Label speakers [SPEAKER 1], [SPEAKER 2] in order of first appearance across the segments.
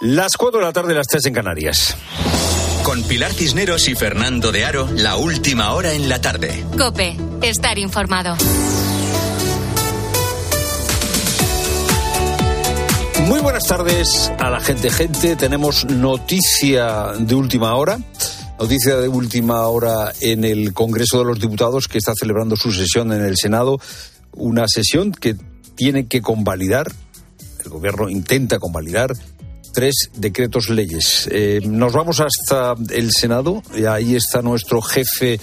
[SPEAKER 1] Las 4 de la tarde, las 3 en Canarias.
[SPEAKER 2] Con Pilar Cisneros y Fernando de Aro, la última hora en la tarde.
[SPEAKER 3] Cope, estar informado.
[SPEAKER 1] Muy buenas tardes a la gente. Gente, tenemos noticia de última hora. Noticia de última hora en el Congreso de los Diputados que está celebrando su sesión en el Senado. Una sesión que tiene que convalidar, el gobierno intenta convalidar tres decretos leyes. Eh, nos vamos hasta el Senado y ahí está nuestro jefe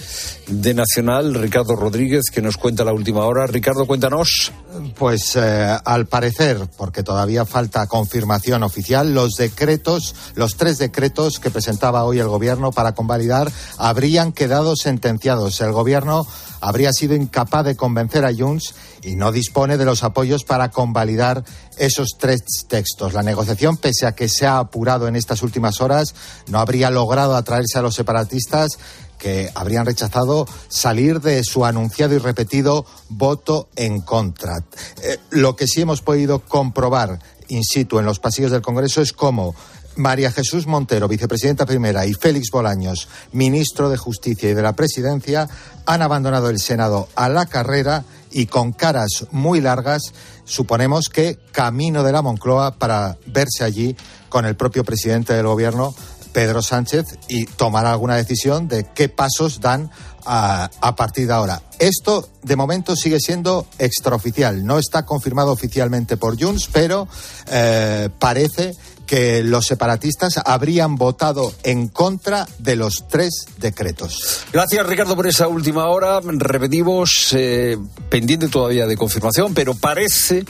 [SPEAKER 1] de Nacional, Ricardo Rodríguez, que nos cuenta la última hora. Ricardo, cuéntanos.
[SPEAKER 4] Pues eh, al parecer, porque todavía falta confirmación oficial, los decretos, los tres decretos que presentaba hoy el Gobierno para convalidar habrían quedado sentenciados. El Gobierno habría sido incapaz de convencer a Junts y no dispone de los apoyos para convalidar esos tres textos. La negociación, pese a que se ha apurado en estas últimas horas, no habría logrado atraerse a los separatistas que habrían rechazado salir de su anunciado y repetido voto en contra. Eh, lo que sí hemos podido comprobar in situ en los pasillos del Congreso es cómo María Jesús Montero, vicepresidenta primera, y Félix Bolaños, ministro de Justicia y de la Presidencia, han abandonado el Senado a la carrera y con caras muy largas, suponemos que camino de la Moncloa para verse allí con el propio presidente del Gobierno, Pedro Sánchez, y tomar alguna decisión de qué pasos dan a, partir de ahora. Esto, de momento, sigue siendo extraoficial. No está confirmado oficialmente por Junts, pero eh, parece que los separatistas habrían votado en contra de los tres decretos.
[SPEAKER 1] Gracias, Ricardo, por esa última hora. Repetimos, eh, pendiente todavía de confirmación, pero parece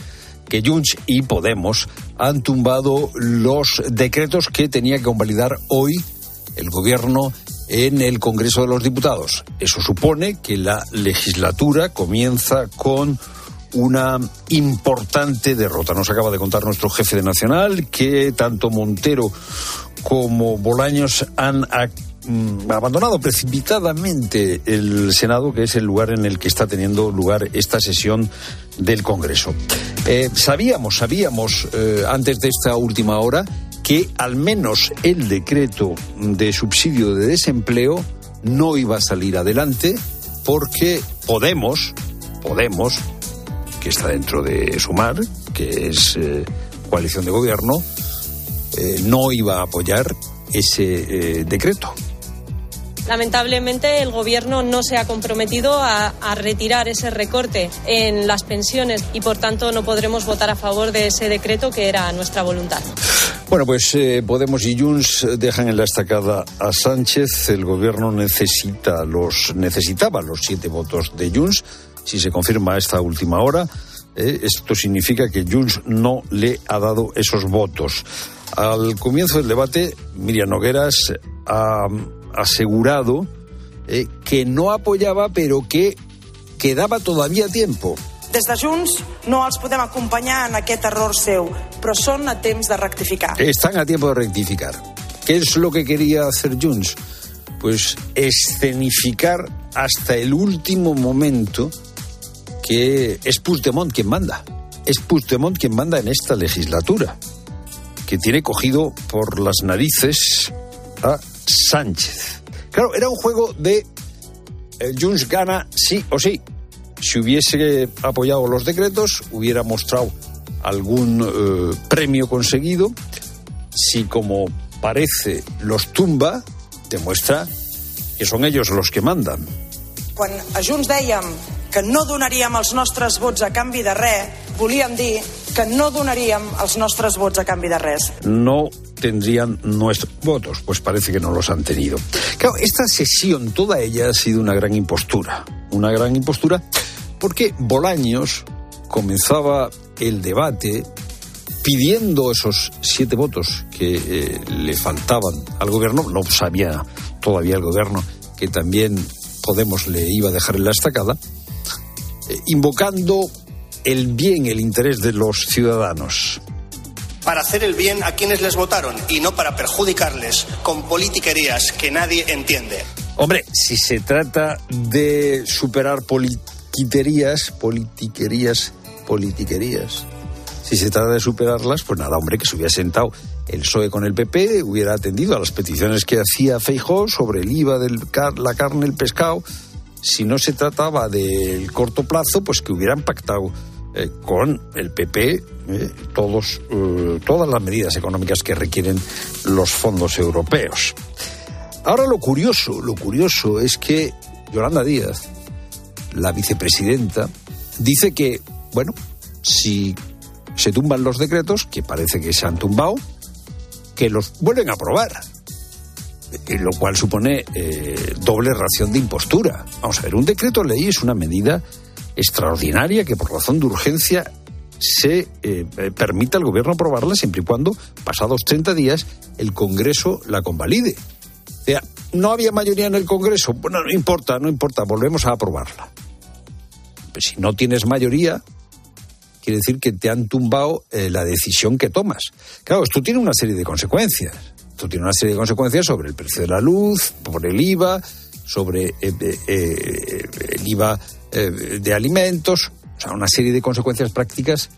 [SPEAKER 1] que Junts y Podemos han tumbado los decretos que tenía que convalidar hoy el gobierno en el Congreso de los Diputados. Eso supone que la legislatura comienza con una importante derrota. Nos acaba de contar nuestro jefe de Nacional que tanto Montero como Bolaños han mm, abandonado precipitadamente el Senado, que es el lugar en el que está teniendo lugar esta sesión del Congreso. Eh, sabíamos, sabíamos eh, antes de esta última hora que al menos el decreto de subsidio de desempleo no iba a salir adelante porque Podemos, Podemos, que está dentro de Sumar, que es eh, coalición de gobierno, eh, no iba a apoyar ese eh, decreto.
[SPEAKER 5] Lamentablemente el Gobierno no se ha comprometido a, a, retirar ese recorte en las pensiones y por tanto no podremos votar a favor de ese decreto que era nuestra voluntad.
[SPEAKER 1] Bueno, pues eh, Podemos y Junts dejan en la estacada a Sánchez. El Gobierno necesita los necesitaba los siete votos de Junts si se confirma esta última hora. Eh, esto significa que Junts no le ha dado esos votos. Al comienzo del debate, Miriam Nogueras ha asegurado eh, que no apoyaba, pero que quedaba todavía tiempo.
[SPEAKER 6] Des de Junts no els podem acompanyar en aquest error seu, però són a temps de rectificar.
[SPEAKER 1] Están a tiempo de rectificar. ¿Qué es lo que quería hacer Junts? Pues escenificar hasta el último momento que es Puigdemont quien manda. Es Puigdemont quien manda en esta legislatura, que tiene cogido por las narices a Sánchez. Claro, era un juego de eh, Junts gana sí o sí. Si hubiese apoyado los decretos, hubiera mostrado algún eh, premio conseguido. Si, como parece, los tumba, demuestra que son ellos los que mandan.
[SPEAKER 6] Quan a Junts que no donaríem els nostres a canvi de res, volíem dir que no donaríem els nostres a canvi de res.
[SPEAKER 1] No tendrían nuestros votos, pues parece que no los han tenido. Claro, esta sesión, toda ella ha sido una gran impostura. Una gran impostura porque Bolaños comenzaba el debate pidiendo esos siete votos que eh, le faltaban al gobierno. No sabía todavía el gobierno que también Podemos le iba a dejar en la estacada, invocando el bien, el interés de los ciudadanos.
[SPEAKER 7] Para hacer el bien a quienes les votaron y no para perjudicarles con politiquerías que nadie entiende.
[SPEAKER 1] Hombre, si se trata de superar politiquerías, politiquerías, politiquerías, si se trata de superarlas, pues nada, hombre, que se hubiera sentado el PSOE con el PP hubiera atendido a las peticiones que hacía Feijó sobre el IVA de la carne, el pescado. Si no se trataba del corto plazo, pues que hubieran pactado eh, con el PP eh, todos, eh, todas las medidas económicas que requieren los fondos europeos. Ahora lo curioso, lo curioso es que Yolanda Díaz, la vicepresidenta, dice que, bueno, si se tumban los decretos, que parece que se han tumbado, que los vuelven a aprobar. Eh, lo cual supone eh, doble ración de impostura. Vamos a ver, un decreto ley es una medida extraordinaria que por razón de urgencia se eh, permita al gobierno aprobarla siempre y cuando, pasados 30 días, el Congreso la convalide. O sea, no había mayoría en el Congreso. Bueno, no importa, no importa, volvemos a aprobarla. Pues si no tienes mayoría, quiere decir que te han tumbado la decisión que tomas. Claro, esto tiene una serie de consecuencias. Esto tiene una serie de consecuencias sobre el precio de la luz, por el IVA, sobre eh, eh, el IVA de alimentos, o sea, una serie de consecuencias prácticas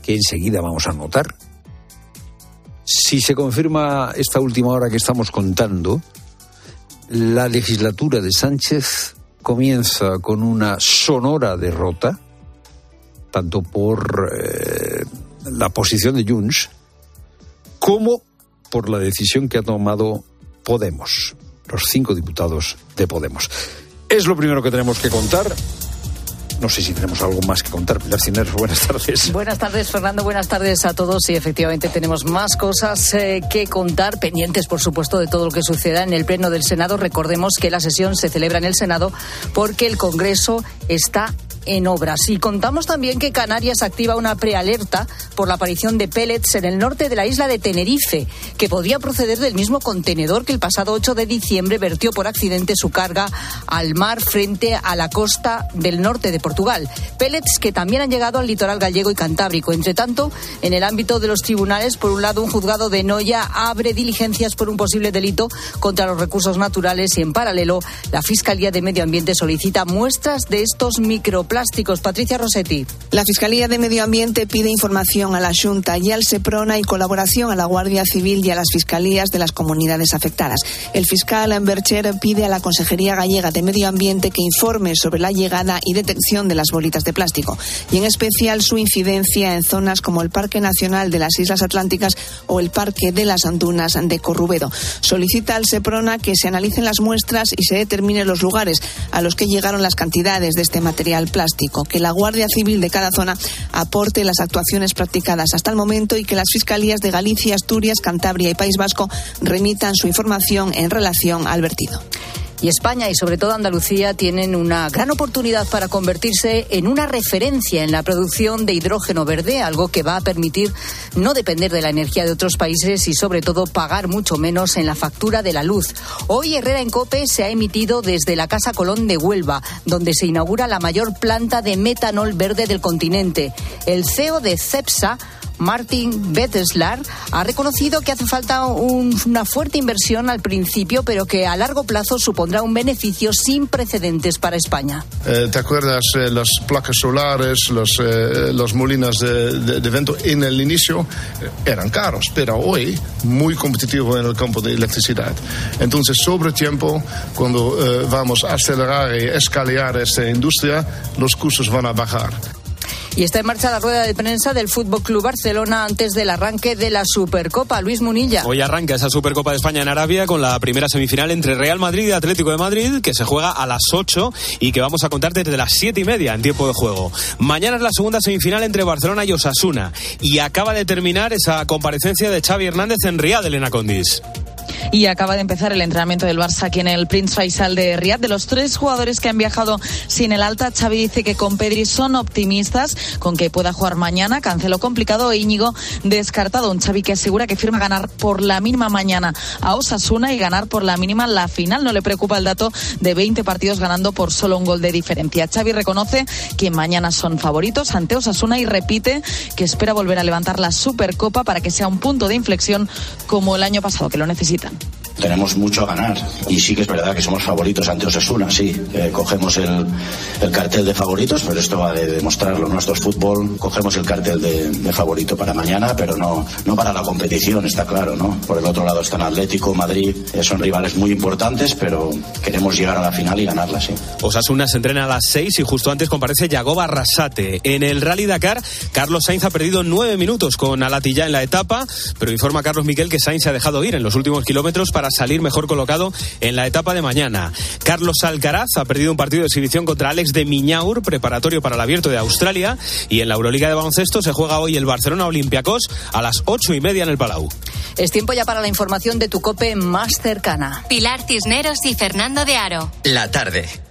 [SPEAKER 1] que enseguida vamos a notar. Si se confirma esta última hora que estamos contando, la legislatura de Sánchez comienza con una sonora derrota tanto por eh, la posición de Junts como por la decisión que ha tomado Podemos, los cinco diputados de Podemos. Es lo primero que tenemos que contar. No sé si tenemos algo más que contar. Pilar buenas tardes.
[SPEAKER 8] Buenas tardes, Fernando. Buenas tardes a todos. Y efectivamente tenemos más cosas eh, que contar, pendientes, por supuesto, de todo lo que suceda en el Pleno del Senado. Recordemos que la sesión se celebra en el Senado porque el Congreso está en obras. Y contamos también que Canarias activa una prealerta por la aparición de pellets en el norte de la isla de Tenerife, que podría proceder del mismo contenedor que el pasado 8 de diciembre vertió por accidente su carga al mar frente a la costa del norte de Portugal. Pellets que también han llegado al litoral gallego y cantábrico. Entre tanto, en el ámbito de los tribunales, por un lado, un juzgado de Noya abre diligencias por un posible delito contra los recursos naturales y, en paralelo, la Fiscalía de Medio Ambiente solicita muestras de estos microplásticos plásticos. Patricia Rossetti.
[SPEAKER 9] La Fiscalía de Medio Ambiente pide información a la Junta y al SEPRONA y colaboración a la Guardia Civil y a las fiscalías de las comunidades afectadas. El fiscal Bercher pide a la Consejería Gallega de Medio Ambiente que informe sobre la llegada y detección de las bolitas de plástico y en especial su incidencia en zonas como el Parque Nacional de las Islas Atlánticas o el Parque de las Andunas de Corrubedo. Solicita al SEPRONA que se analicen las muestras y se determinen los lugares a los que llegaron las cantidades de este material plástico que la Guardia Civil de cada zona aporte las actuaciones practicadas hasta el momento y que las fiscalías de Galicia, Asturias, Cantabria y País Vasco remitan su información en relación al vertido
[SPEAKER 8] y España y sobre todo Andalucía tienen una gran oportunidad para convertirse en una referencia en la producción de hidrógeno verde, algo que va a permitir no depender de la energía de otros países y sobre todo pagar mucho menos en la factura de la luz. Hoy Herrera en Cope se ha emitido desde la Casa Colón de Huelva, donde se inaugura la mayor planta de metanol verde del continente. El CEO de CEPSA Martin Betteslar, ha reconocido que hace falta una fuerte inversión al principio, pero que a largo plazo supondrá un beneficio sin precedentes para España.
[SPEAKER 10] Eh, ¿Te acuerdas eh, las placas solares, los, eh, los molinos de, de, viento en el inicio eran caros, pero hoy muy competitivo en el campo de electricidad. Entonces, sobre tiempo, cuando vamos a acelerar y escalar esta industria, los costos van a bajar.
[SPEAKER 8] Y está en marcha la rueda de prensa del Fútbol Club Barcelona antes del arranque de la Supercopa. Luis Munilla.
[SPEAKER 11] Hoy arranca esa Supercopa de España en Arabia con la primera semifinal entre Real Madrid y Atlético de Madrid, que se juega a las 8 y que vamos a contar desde las 7 y media en tiempo de juego. Mañana es la segunda semifinal entre Barcelona y Osasuna. Y acaba de terminar esa comparecencia de Xavi Hernández en Riyadh, Elena Condis
[SPEAKER 12] y acaba de empezar el entrenamiento del Barça aquí en el Prince Faisal de Riyadh. De los tres jugadores que han viajado sin el alta, Xavi dice que con Pedri son optimistas con que pueda jugar mañana. Cancelo complicado e Íñigo descartado. Un Xavi que asegura que firma ganar por la mínima mañana a Osasuna y ganar por la mínima la final. No le preocupa el dato de 20 partidos ganando por solo un gol de diferencia. Xavi reconoce que mañana son favoritos ante Osasuna y repite que espera volver a levantar la Supercopa para que sea un punto de inflexión como el año pasado, que lo necesitan.
[SPEAKER 13] Tenemos mucho a ganar y sí que es verdad que somos favoritos ante Osasuna, sí, eh, cogemos el, el, cartel de favoritos, pero esto va de demostrarlo, nuestro es fútbol, cogemos el cartel de, de, favorito para mañana, pero no, no para la competición, está claro, ¿no? Por el otro lado están Atlético, Madrid, eh, son rivales muy importantes, pero queremos llegar a la final y ganarla, sí.
[SPEAKER 11] Osasuna se entrena a las 6 y justo antes comparece Yagoba Arrasate. En el Rally Dakar, Carlos Sainz ha perdido nueve minutos con Alatilla en la etapa, pero informa Carlos Miquel que Sainz se ha dejado ir en los últimos kilómetros para salir mejor colocado en la etapa de mañana. Carlos Alcaraz ha perdido un partido de exhibición contra Alex de Miñaur, preparatorio para el abierto de Australia, y en la Euroliga de baloncesto se juega hoy el Barcelona Olympiacos a las ocho y media en el Palau.
[SPEAKER 8] Es tiempo ya para la información de tu cope más cercana.
[SPEAKER 3] Pilar Cisneros y Fernando de Aro.
[SPEAKER 2] La tarde.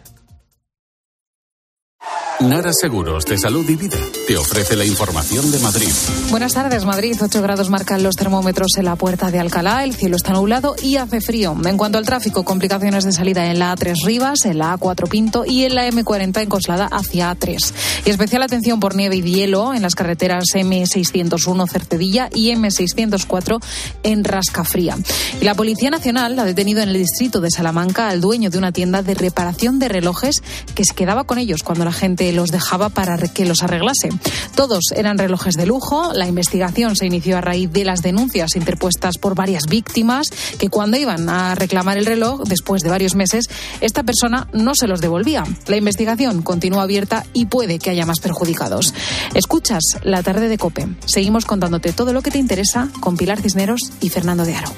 [SPEAKER 14] Nara Seguros de Salud y Vida te ofrece la información de Madrid.
[SPEAKER 15] Buenas tardes, Madrid. 8 grados marcan los termómetros en la puerta de Alcalá. El cielo está nublado y hace frío. En cuanto al tráfico, complicaciones de salida en la A3 Rivas, en la A4 Pinto y en la M40 en Coslada hacia A3. Y especial atención por nieve y hielo en las carreteras M601 Cercedilla y M604 en Rascafría. Y la Policía Nacional ha detenido en el distrito de Salamanca al dueño de una tienda de reparación de relojes que se quedaba con ellos cuando la gente los dejaba para que los arreglase. Todos eran relojes de lujo. La investigación se inició a raíz de las denuncias interpuestas por varias víctimas que cuando iban a reclamar el reloj, después de varios meses, esta persona no se los devolvía. La investigación continúa abierta y puede que haya más perjudicados. Escuchas la tarde de Cope. Seguimos contándote todo lo que te interesa con Pilar Cisneros y Fernando de Aro.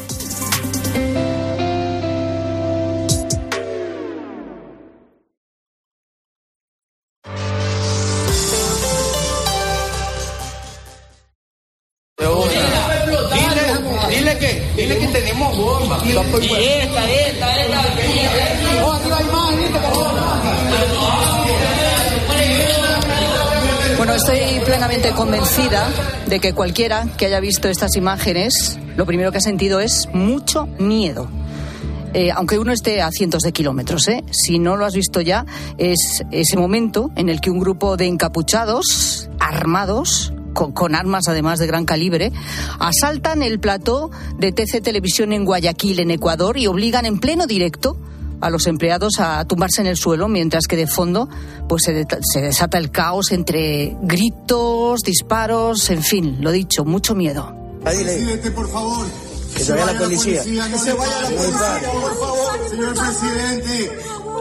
[SPEAKER 8] De que cualquiera que haya visto estas imágenes, lo primero que ha sentido es mucho miedo. Eh, aunque uno esté a cientos de kilómetros, ¿eh? si no lo has visto ya, es ese momento en el que un grupo de encapuchados, armados, con, con, armas además de gran calibre, asaltan el plató de TC Televisión en Guayaquil, en Ecuador, y obligan en pleno directo a los empleados a tumbarse en el suelo, mientras que de fondo pues se, se desata el caos entre gritos, disparos, en fin, lo dicho, mucho miedo.
[SPEAKER 16] Presidente, por favor.
[SPEAKER 17] Que se vaya la policía.
[SPEAKER 16] Que se vaya la policía, por favor. Señor presidente.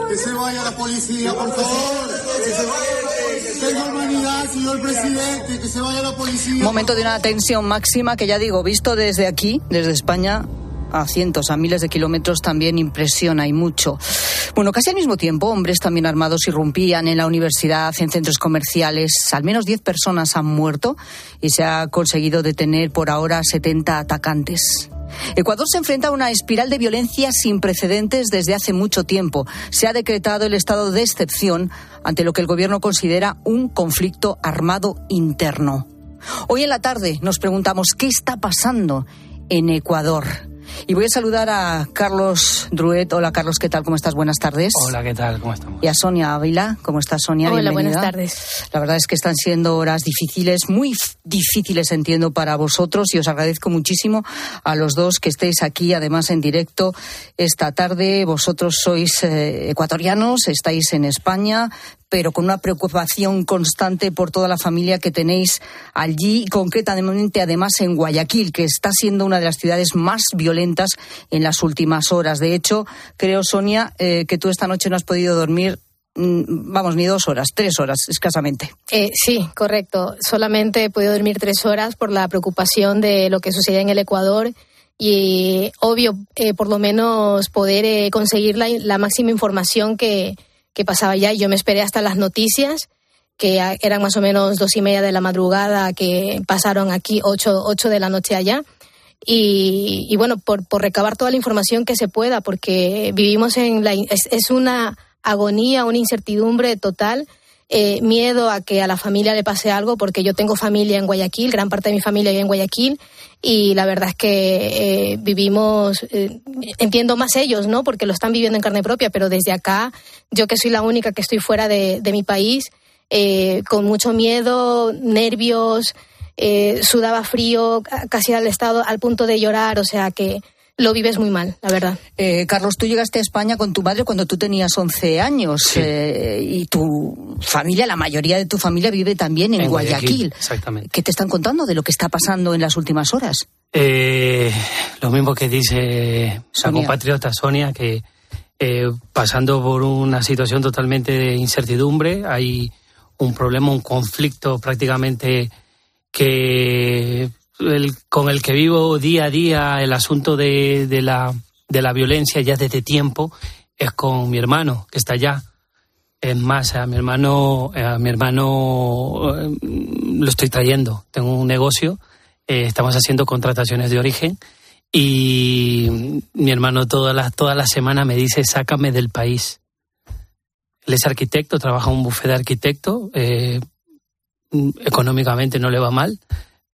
[SPEAKER 16] Que se vaya la policía, por favor. Que se vaya Tengo humanidad, señor presidente. Que se vaya la policía.
[SPEAKER 8] Momento de una tensión máxima que ya digo, visto desde aquí, desde España, a cientos, a miles de kilómetros también impresiona y mucho. Bueno, casi al mismo tiempo, hombres también armados irrumpían en la universidad, en centros comerciales. Al menos 10 personas han muerto y se ha conseguido detener por ahora 70 atacantes. Ecuador se enfrenta a una espiral de violencia sin precedentes desde hace mucho tiempo. Se ha decretado el estado de excepción ante lo que el gobierno considera un conflicto armado interno. Hoy en la tarde nos preguntamos qué está pasando en Ecuador. Y voy a saludar a Carlos Druet. Hola Carlos, ¿qué tal? ¿Cómo estás? Buenas tardes.
[SPEAKER 18] Hola, ¿qué tal? ¿Cómo estamos?
[SPEAKER 8] Y a Sonia Ávila. ¿Cómo estás, Sonia?
[SPEAKER 3] Hola,
[SPEAKER 8] Bienvenida.
[SPEAKER 3] buenas tardes.
[SPEAKER 8] La verdad es que están siendo horas difíciles, muy difíciles, entiendo, para vosotros y os agradezco muchísimo a los dos que estéis aquí, además en directo esta tarde. Vosotros sois eh, ecuatorianos, estáis en España, pero con una preocupación constante por toda la familia que tenéis allí, concretamente además en Guayaquil, que está siendo una de las ciudades más violentas en las últimas horas. De hecho, creo, Sonia, eh, que tú esta noche no has podido dormir vamos, ni dos horas, tres horas escasamente.
[SPEAKER 19] Eh, sí, correcto. Solamente he podido dormir tres horas por la preocupación de lo que sucede en el Ecuador y, obvio, eh, por lo menos poder eh, conseguir la, máxima información que, que pasaba ya. Yo me esperé hasta las noticias que eran más o menos dos y media de la madrugada que pasaron aquí, ocho, ocho de la noche allá. Y, y bueno, por, por, recabar toda la información que se pueda, porque vivimos en la... Es una agonía, una incertidumbre total, eh, miedo a que a la familia le pase algo, porque yo tengo familia en Guayaquil, gran parte de mi familia vive en Guayaquil, y la verdad es que eh, vivimos, eh, entiendo más ellos, ¿no? Porque lo están viviendo en carne propia, pero desde acá, yo que soy la única que estoy fuera de, de mi país, eh, con mucho miedo, nervios, sudaba frío, casi al estado, al punto de llorar, o sea que lo vives muy mal, la verdad.
[SPEAKER 8] Eh, Carlos, tú llegaste a España con tu madre cuando tú tenías 11 años eh, y tu familia, la mayoría de tu familia vive también en, Guayaquil.
[SPEAKER 17] Exactamente.
[SPEAKER 8] ¿Qué te están contando de lo que está pasando en las últimas horas?
[SPEAKER 17] Eh, lo mismo que dice la compatriota Sonia, que pasando por una situación totalmente de incertidumbre, hay un problema, un conflicto prácticamente que con el que vivo día a día el asunto de, de, la, de la violencia ya desde tiempo es con mi hermano, que está allá. Es más, a mi hermano, a mi hermano eh, lo estoy trayendo. Tengo un negocio, eh, estamos haciendo contrataciones de origen y mi hermano todas las toda la semana me dice, sácame del país. Él es arquitecto, trabaja en un bufete de arquitecto, eh, económicamente no le va mal,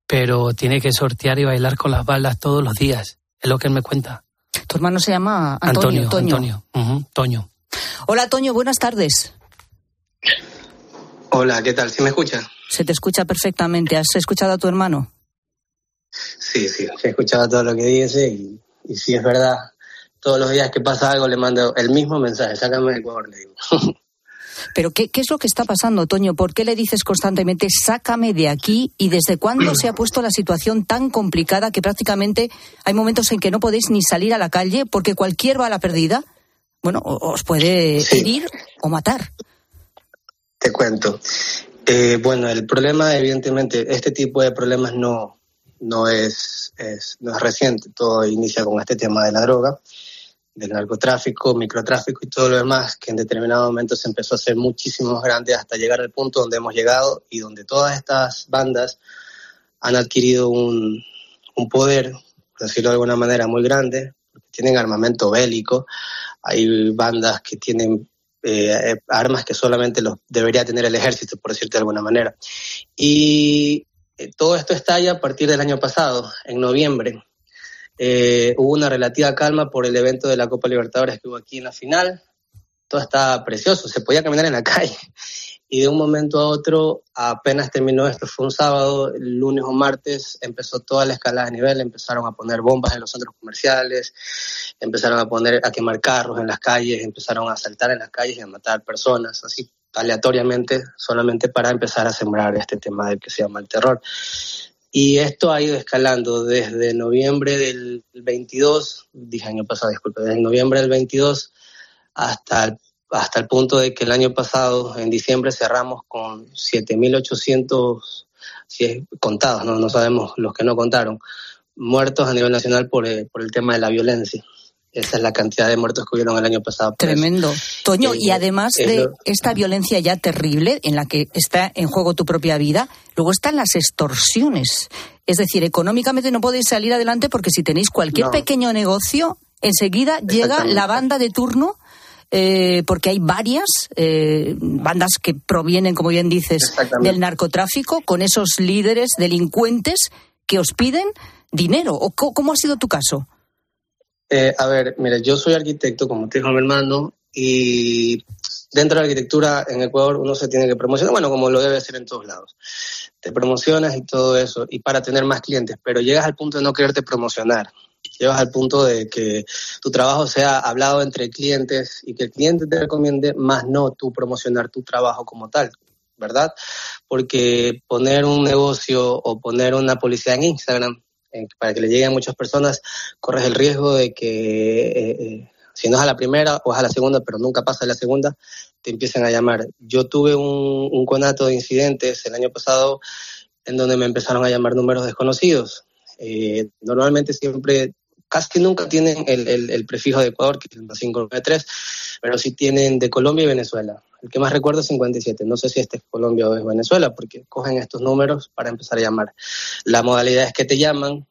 [SPEAKER 17] pero tiene que sortear y bailar con las balas todos los días. Es lo que él me cuenta.
[SPEAKER 8] Tu hermano se llama Antonio.
[SPEAKER 17] Antonio. Antonio. Toño.
[SPEAKER 8] Hola, Toño, buenas tardes.
[SPEAKER 18] Hola, ¿qué tal? ¿Sí me escucha?
[SPEAKER 8] Se te escucha perfectamente. ¿Has escuchado a tu hermano?
[SPEAKER 18] Sí, sí, he escuchado todo lo que dice y, y si es verdad. Todos los días que pasa algo le mando el mismo mensaje, sácame de Ecuador, le digo.
[SPEAKER 8] Pero ¿qué, es lo que está pasando, Toño? ¿Por qué le dices constantemente, sácame de aquí? ¿Y desde cuándo se ha puesto la situación tan complicada que prácticamente hay momentos en que no podéis ni salir a la calle porque cualquier bala perdida, bueno, os puede herir o matar?
[SPEAKER 18] Te cuento. Eh, bueno, el problema, evidentemente, este tipo de problemas no, no, es, no es reciente. Todo inicia con este tema de la droga del narcotráfico, microtráfico y todo lo demás, que en determinado momento se empezó a hacer muchísimo más grande hasta llegar al punto donde hemos llegado y donde todas estas bandas han adquirido un, un poder, por decirlo de alguna manera, muy grande, tienen armamento bélico, hay bandas que tienen eh, armas que solamente los debería tener el ejército, por decirte de alguna manera. Y eh, todo esto estalla a partir del año pasado, en noviembre, eh, hubo una relativa calma por el evento de la Copa Libertadores que hubo aquí en la final. Todo estaba precioso, se podía caminar en la calle. Y de un momento a otro, apenas terminó esto, fue un sábado, el lunes o martes, empezó toda la escalada de nivel, empezaron a poner bombas en los centros comerciales, empezaron a poner, a quemar carros en las calles, empezaron a saltar en las calles y a matar personas, así aleatoriamente, solamente para empezar a sembrar este tema del que se llama el terror. Y esto ha ido escalando desde noviembre del 22, dije año pasado, disculpe, desde noviembre del 22 hasta el, hasta el punto de que el año pasado, en diciembre, cerramos con 7.800 si contados, ¿no? no sabemos los que no contaron, muertos a nivel nacional por, eh, por el tema de la violencia. Esa es la cantidad de muertos que hubieron el año pasado.
[SPEAKER 8] Tremendo. Toño, y además de esta violencia ya terrible en la que está en juego tu propia vida, luego están las extorsiones. Es decir, económicamente no podéis salir adelante porque si tenéis cualquier pequeño negocio, enseguida llega la banda de turno. Eh, porque hay varias eh, bandas que provienen, como bien dices, del narcotráfico, con esos líderes delincuentes que os piden dinero. ¿O ¿Cómo ha sido tu caso?
[SPEAKER 18] Eh, a ver, mire, yo soy arquitecto, como te dijo mi hermano, y dentro de la arquitectura en Ecuador uno se tiene que promocionar, bueno, como lo debe hacer en todos lados. Te promocionas y todo eso, y para tener más clientes, pero llegas al punto de no quererte promocionar. Llegas al punto de que tu trabajo sea hablado entre clientes y que el cliente te recomiende, más no tú promocionar tu trabajo como tal, ¿verdad? Porque poner un negocio o poner una publicidad en Instagram para que le lleguen a muchas personas, corres el riesgo de que eh, eh, si no es a la primera o es a la segunda, pero nunca pasa a la segunda, te empiecen a llamar. Yo tuve un, conato de incidentes el año pasado en donde me empezaron a llamar números desconocidos. Eh, normalmente siempre, casi nunca tienen el, prefijo de Ecuador, que es el 593, pero sí tienen de Colombia y Venezuela. El que más recuerdo es 57. No sé si este es Colombia o es Venezuela, porque cogen estos números para empezar a llamar. La modalidad es que te llaman,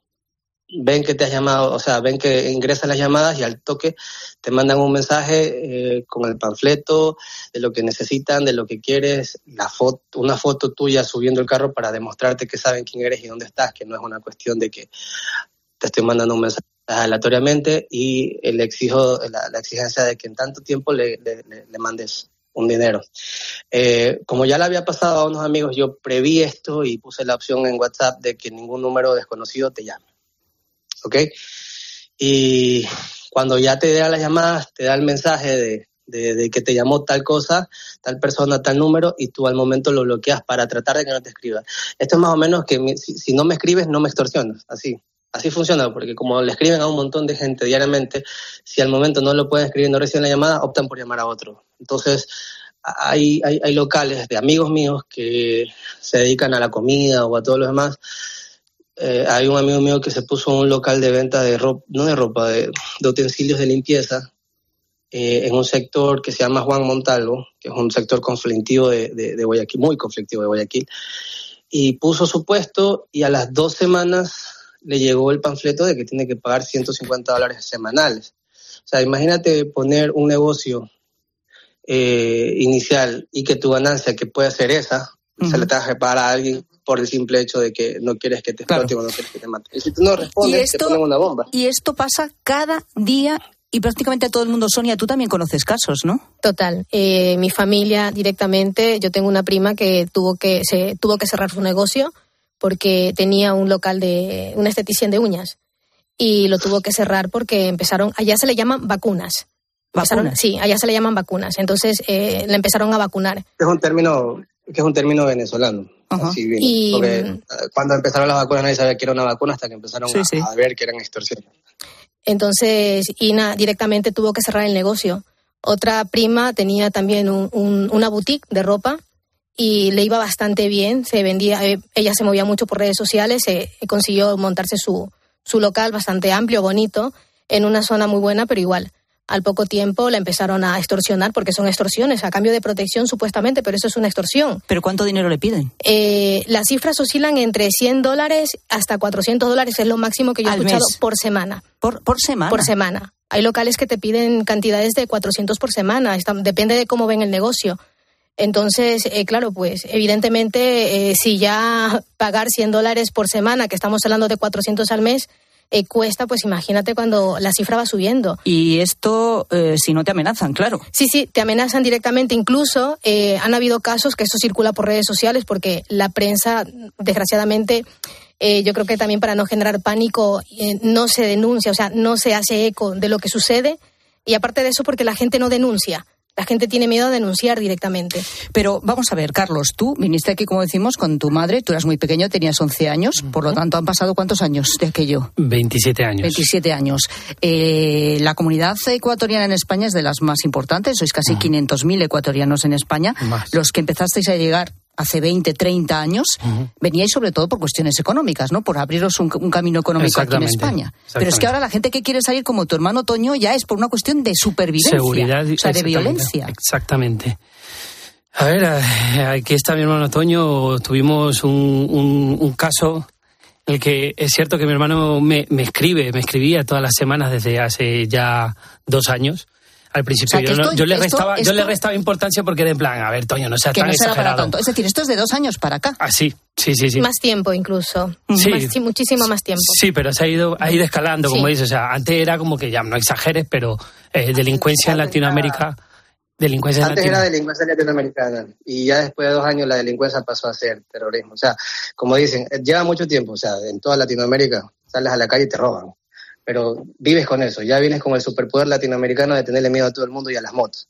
[SPEAKER 18] ven que te has llamado, o sea, ven que ingresan las llamadas y al toque te mandan un mensaje eh, con el panfleto de lo que necesitan, de lo que quieres, la foto, una foto tuya subiendo el carro para demostrarte que saben quién eres y dónde estás, que no es una cuestión de que te estoy mandando un mensaje aleatoriamente y el exijo, la, exigencia de que en tanto tiempo le, le mandes un dinero. Eh, como ya le había pasado a unos amigos, yo preví esto y puse la opción en WhatsApp de que ningún número desconocido te llame. ¿Ok? y cuando ya te da las llamadas, te da el mensaje de, de, que te llamó tal cosa, tal persona, tal número, y tú al momento lo bloqueas para tratar de que no te escriba. Esto es más o menos que si, si no me escribes, no me extorsionas, así. Así funciona, porque como le escriben a un montón de gente diariamente, si al momento no lo pueden escribir, no reciben la llamada, optan por llamar a otro. Entonces, hay, hay, locales de amigos míos que se dedican a la comida o a todo lo demás. Eh, hay un amigo mío que se puso un local de venta de ropa, no de ropa, de, utensilios de limpieza eh, en un sector que se llama Juan Montalvo, que es un sector conflictivo de, de, de Guayaquil, muy conflictivo de Guayaquil. Y puso su puesto y a las dos semanas le llegó el panfleto de que tiene que pagar 150 dólares semanales. O sea, imagínate poner un negocio eh, inicial y que tu ganancia, que puede ser esa, se le tenga que pagar a alguien por el simple hecho de que no quieres que te explote o no quieres que te mate. Y si tú no respondes, te ponen una bomba.
[SPEAKER 8] Y esto pasa cada día y prácticamente todo el mundo, Sonia, tú también conoces casos, ¿no?
[SPEAKER 19] Total. Eh, mi familia directamente, yo tengo una prima que tuvo que, se, tuvo que cerrar su negocio porque tenía un local de una esteticien de uñas y lo tuvo que cerrar porque empezaron, allá se le llaman vacunas.
[SPEAKER 8] ¿Vacunas?
[SPEAKER 19] sí, allá se le llaman vacunas. Entonces eh, le empezaron a vacunar.
[SPEAKER 18] Es un término que es un término venezolano. Así bien, porque eh, cuando empezaron las vacunas nadie sabía que era una vacuna hasta que empezaron a, ver que eran extorsiones.
[SPEAKER 19] Entonces Ina directamente tuvo que cerrar el negocio. Otra prima tenía también una boutique de ropa y le iba bastante bien, se vendía, eh, ella se movía mucho por redes sociales, se consiguió montarse su, su local bastante amplio, bonito, en una zona muy buena, pero igual. Al poco tiempo la empezaron a extorsionar porque son extorsiones a cambio de protección supuestamente, pero eso es una extorsión.
[SPEAKER 8] ¿Pero cuánto dinero le piden?
[SPEAKER 19] Eh, las cifras oscilan entre 100 dólares hasta 400 dólares, es lo máximo que yo he escuchado por semana.
[SPEAKER 8] ¿Por, ¿Por semana?
[SPEAKER 19] Por semana. Hay locales que te piden cantidades de 400 por semana, depende de cómo ven el negocio. Entonces, eh, claro, pues evidentemente eh, si ya pagar 100 dólares por semana, que estamos hablando de 400 al mes, eh, cuesta, pues imagínate cuando la cifra va subiendo.
[SPEAKER 8] Y esto, si no te amenazan, claro.
[SPEAKER 19] Sí, sí, te amenazan directamente. Incluso han habido casos que esto circula por redes sociales porque la prensa, desgraciadamente, yo creo que también para no generar pánico, no se denuncia, o sea, no se hace eco de lo que sucede. Y aparte de eso, porque la gente no denuncia la gente tiene miedo a denunciar directamente.
[SPEAKER 8] Pero vamos a ver, Carlos, tú viniste aquí, como decimos, con tu madre, tú eras muy pequeño, tenías 11 años, por lo tanto han pasado cuántos años de aquello?
[SPEAKER 17] 27 años.
[SPEAKER 8] 27 años. Eh, la comunidad ecuatoriana en España es de las más importantes, sois casi 500.000 ecuatorianos en España. Los que empezasteis a llegar hace 20, 30 años, veníais sobre todo por cuestiones económicas, ¿no? Por abriros un, camino económico aquí en España. Pero es que ahora la gente que quiere salir como tu hermano Toño ya es por una cuestión de supervivencia.
[SPEAKER 17] Seguridad.
[SPEAKER 8] O sea, de violencia.
[SPEAKER 17] Exactamente. A ver, eh, aquí está mi hermano Toño. Tuvimos un, un, caso en el que es cierto que mi hermano me, me escribe, me escribía todas las semanas desde hace ya dos años al principio. yo, le restaba, yo le restaba importancia porque era en plan, a ver, Toño, no sea tan exagerado.
[SPEAKER 8] Es decir, esto es de dos años para acá.
[SPEAKER 17] Ah, sí, sí, sí. sí.
[SPEAKER 19] Más tiempo incluso. Sí. muchísimo más tiempo.
[SPEAKER 17] Sí, pero se ha ido, ha ido escalando, como dices. O sea, antes era como que ya no exageres, pero eh, delincuencia en Latinoamérica... Delincuencia
[SPEAKER 18] Antes era delincuencia latinoamericana y ya después de dos años la delincuencia pasó a ser terrorismo. O sea, como dicen, lleva mucho tiempo, o sea, en toda Latinoamérica sales a la calle y te roban pero vives con eso, ya vienes con el superpoder latinoamericano de tenerle miedo a todo el mundo y a las motos.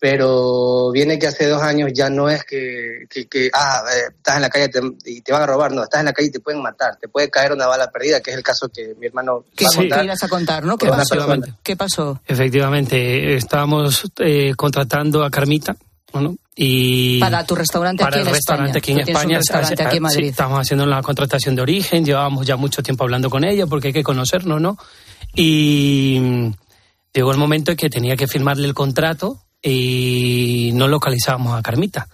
[SPEAKER 18] Pero viene que hace dos años ya no es que, que, ah, eh, estás en la calle y te van a robar, no, estás en la calle y te pueden matar, te puede caer una bala perdida, que es el caso que mi hermano
[SPEAKER 8] que sí. ibas a contar, ¿no? ¿Qué pasó? ¿Qué pasó?
[SPEAKER 17] Efectivamente, estábamos eh, contratando a Carmita, bueno, y
[SPEAKER 8] para tu restaurante
[SPEAKER 17] para
[SPEAKER 8] aquí
[SPEAKER 17] el restaurante aquí en España.
[SPEAKER 8] aquí en Madrid.
[SPEAKER 17] estamos haciendo la contratación de origen, llevábamos ya mucho tiempo hablando con ella porque hay que conocernos, ¿no? Y llegó el momento en que tenía que firmarle el contrato y no localizábamos a Carmita.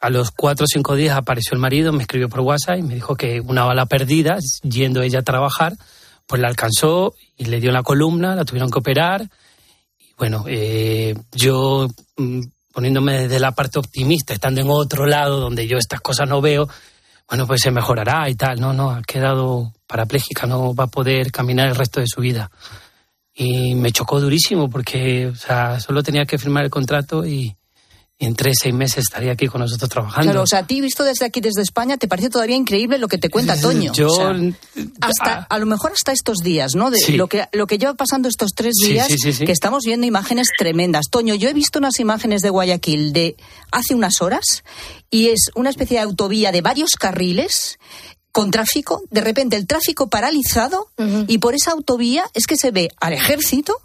[SPEAKER 17] A los cuatro o cinco días apareció el marido, me escribió por WhatsApp y me dijo que una bala perdida, yendo ella a trabajar, pues la alcanzó y le dio la columna, la tuvieron que operar. Y bueno, eh, yo mm, poniéndome desde la parte optimista, estando en otro lado donde yo estas cosas no veo, bueno, pues se mejorará y tal. No, no, ha quedado parapléjica, no va a poder caminar el resto de su vida. Y me chocó durísimo porque, o sea, solo tenía que firmar el contrato y, en tres, seis meses estaría aquí con nosotros trabajando.
[SPEAKER 8] Claro, o sea, a ti visto desde aquí, desde España, te parece todavía increíble lo que te cuenta Toño.
[SPEAKER 17] Yo...
[SPEAKER 8] O sea, hasta, a lo mejor hasta estos días, ¿no? De
[SPEAKER 17] Sí.
[SPEAKER 8] lo, que, lo que lleva pasando estos tres días,
[SPEAKER 17] sí, sí, sí.
[SPEAKER 8] que estamos viendo imágenes tremendas. Toño, yo he visto unas imágenes de Guayaquil de hace unas horas y es una especie de autovía de varios carriles con tráfico, de repente el tráfico paralizado y por esa autovía es que se ve al ejército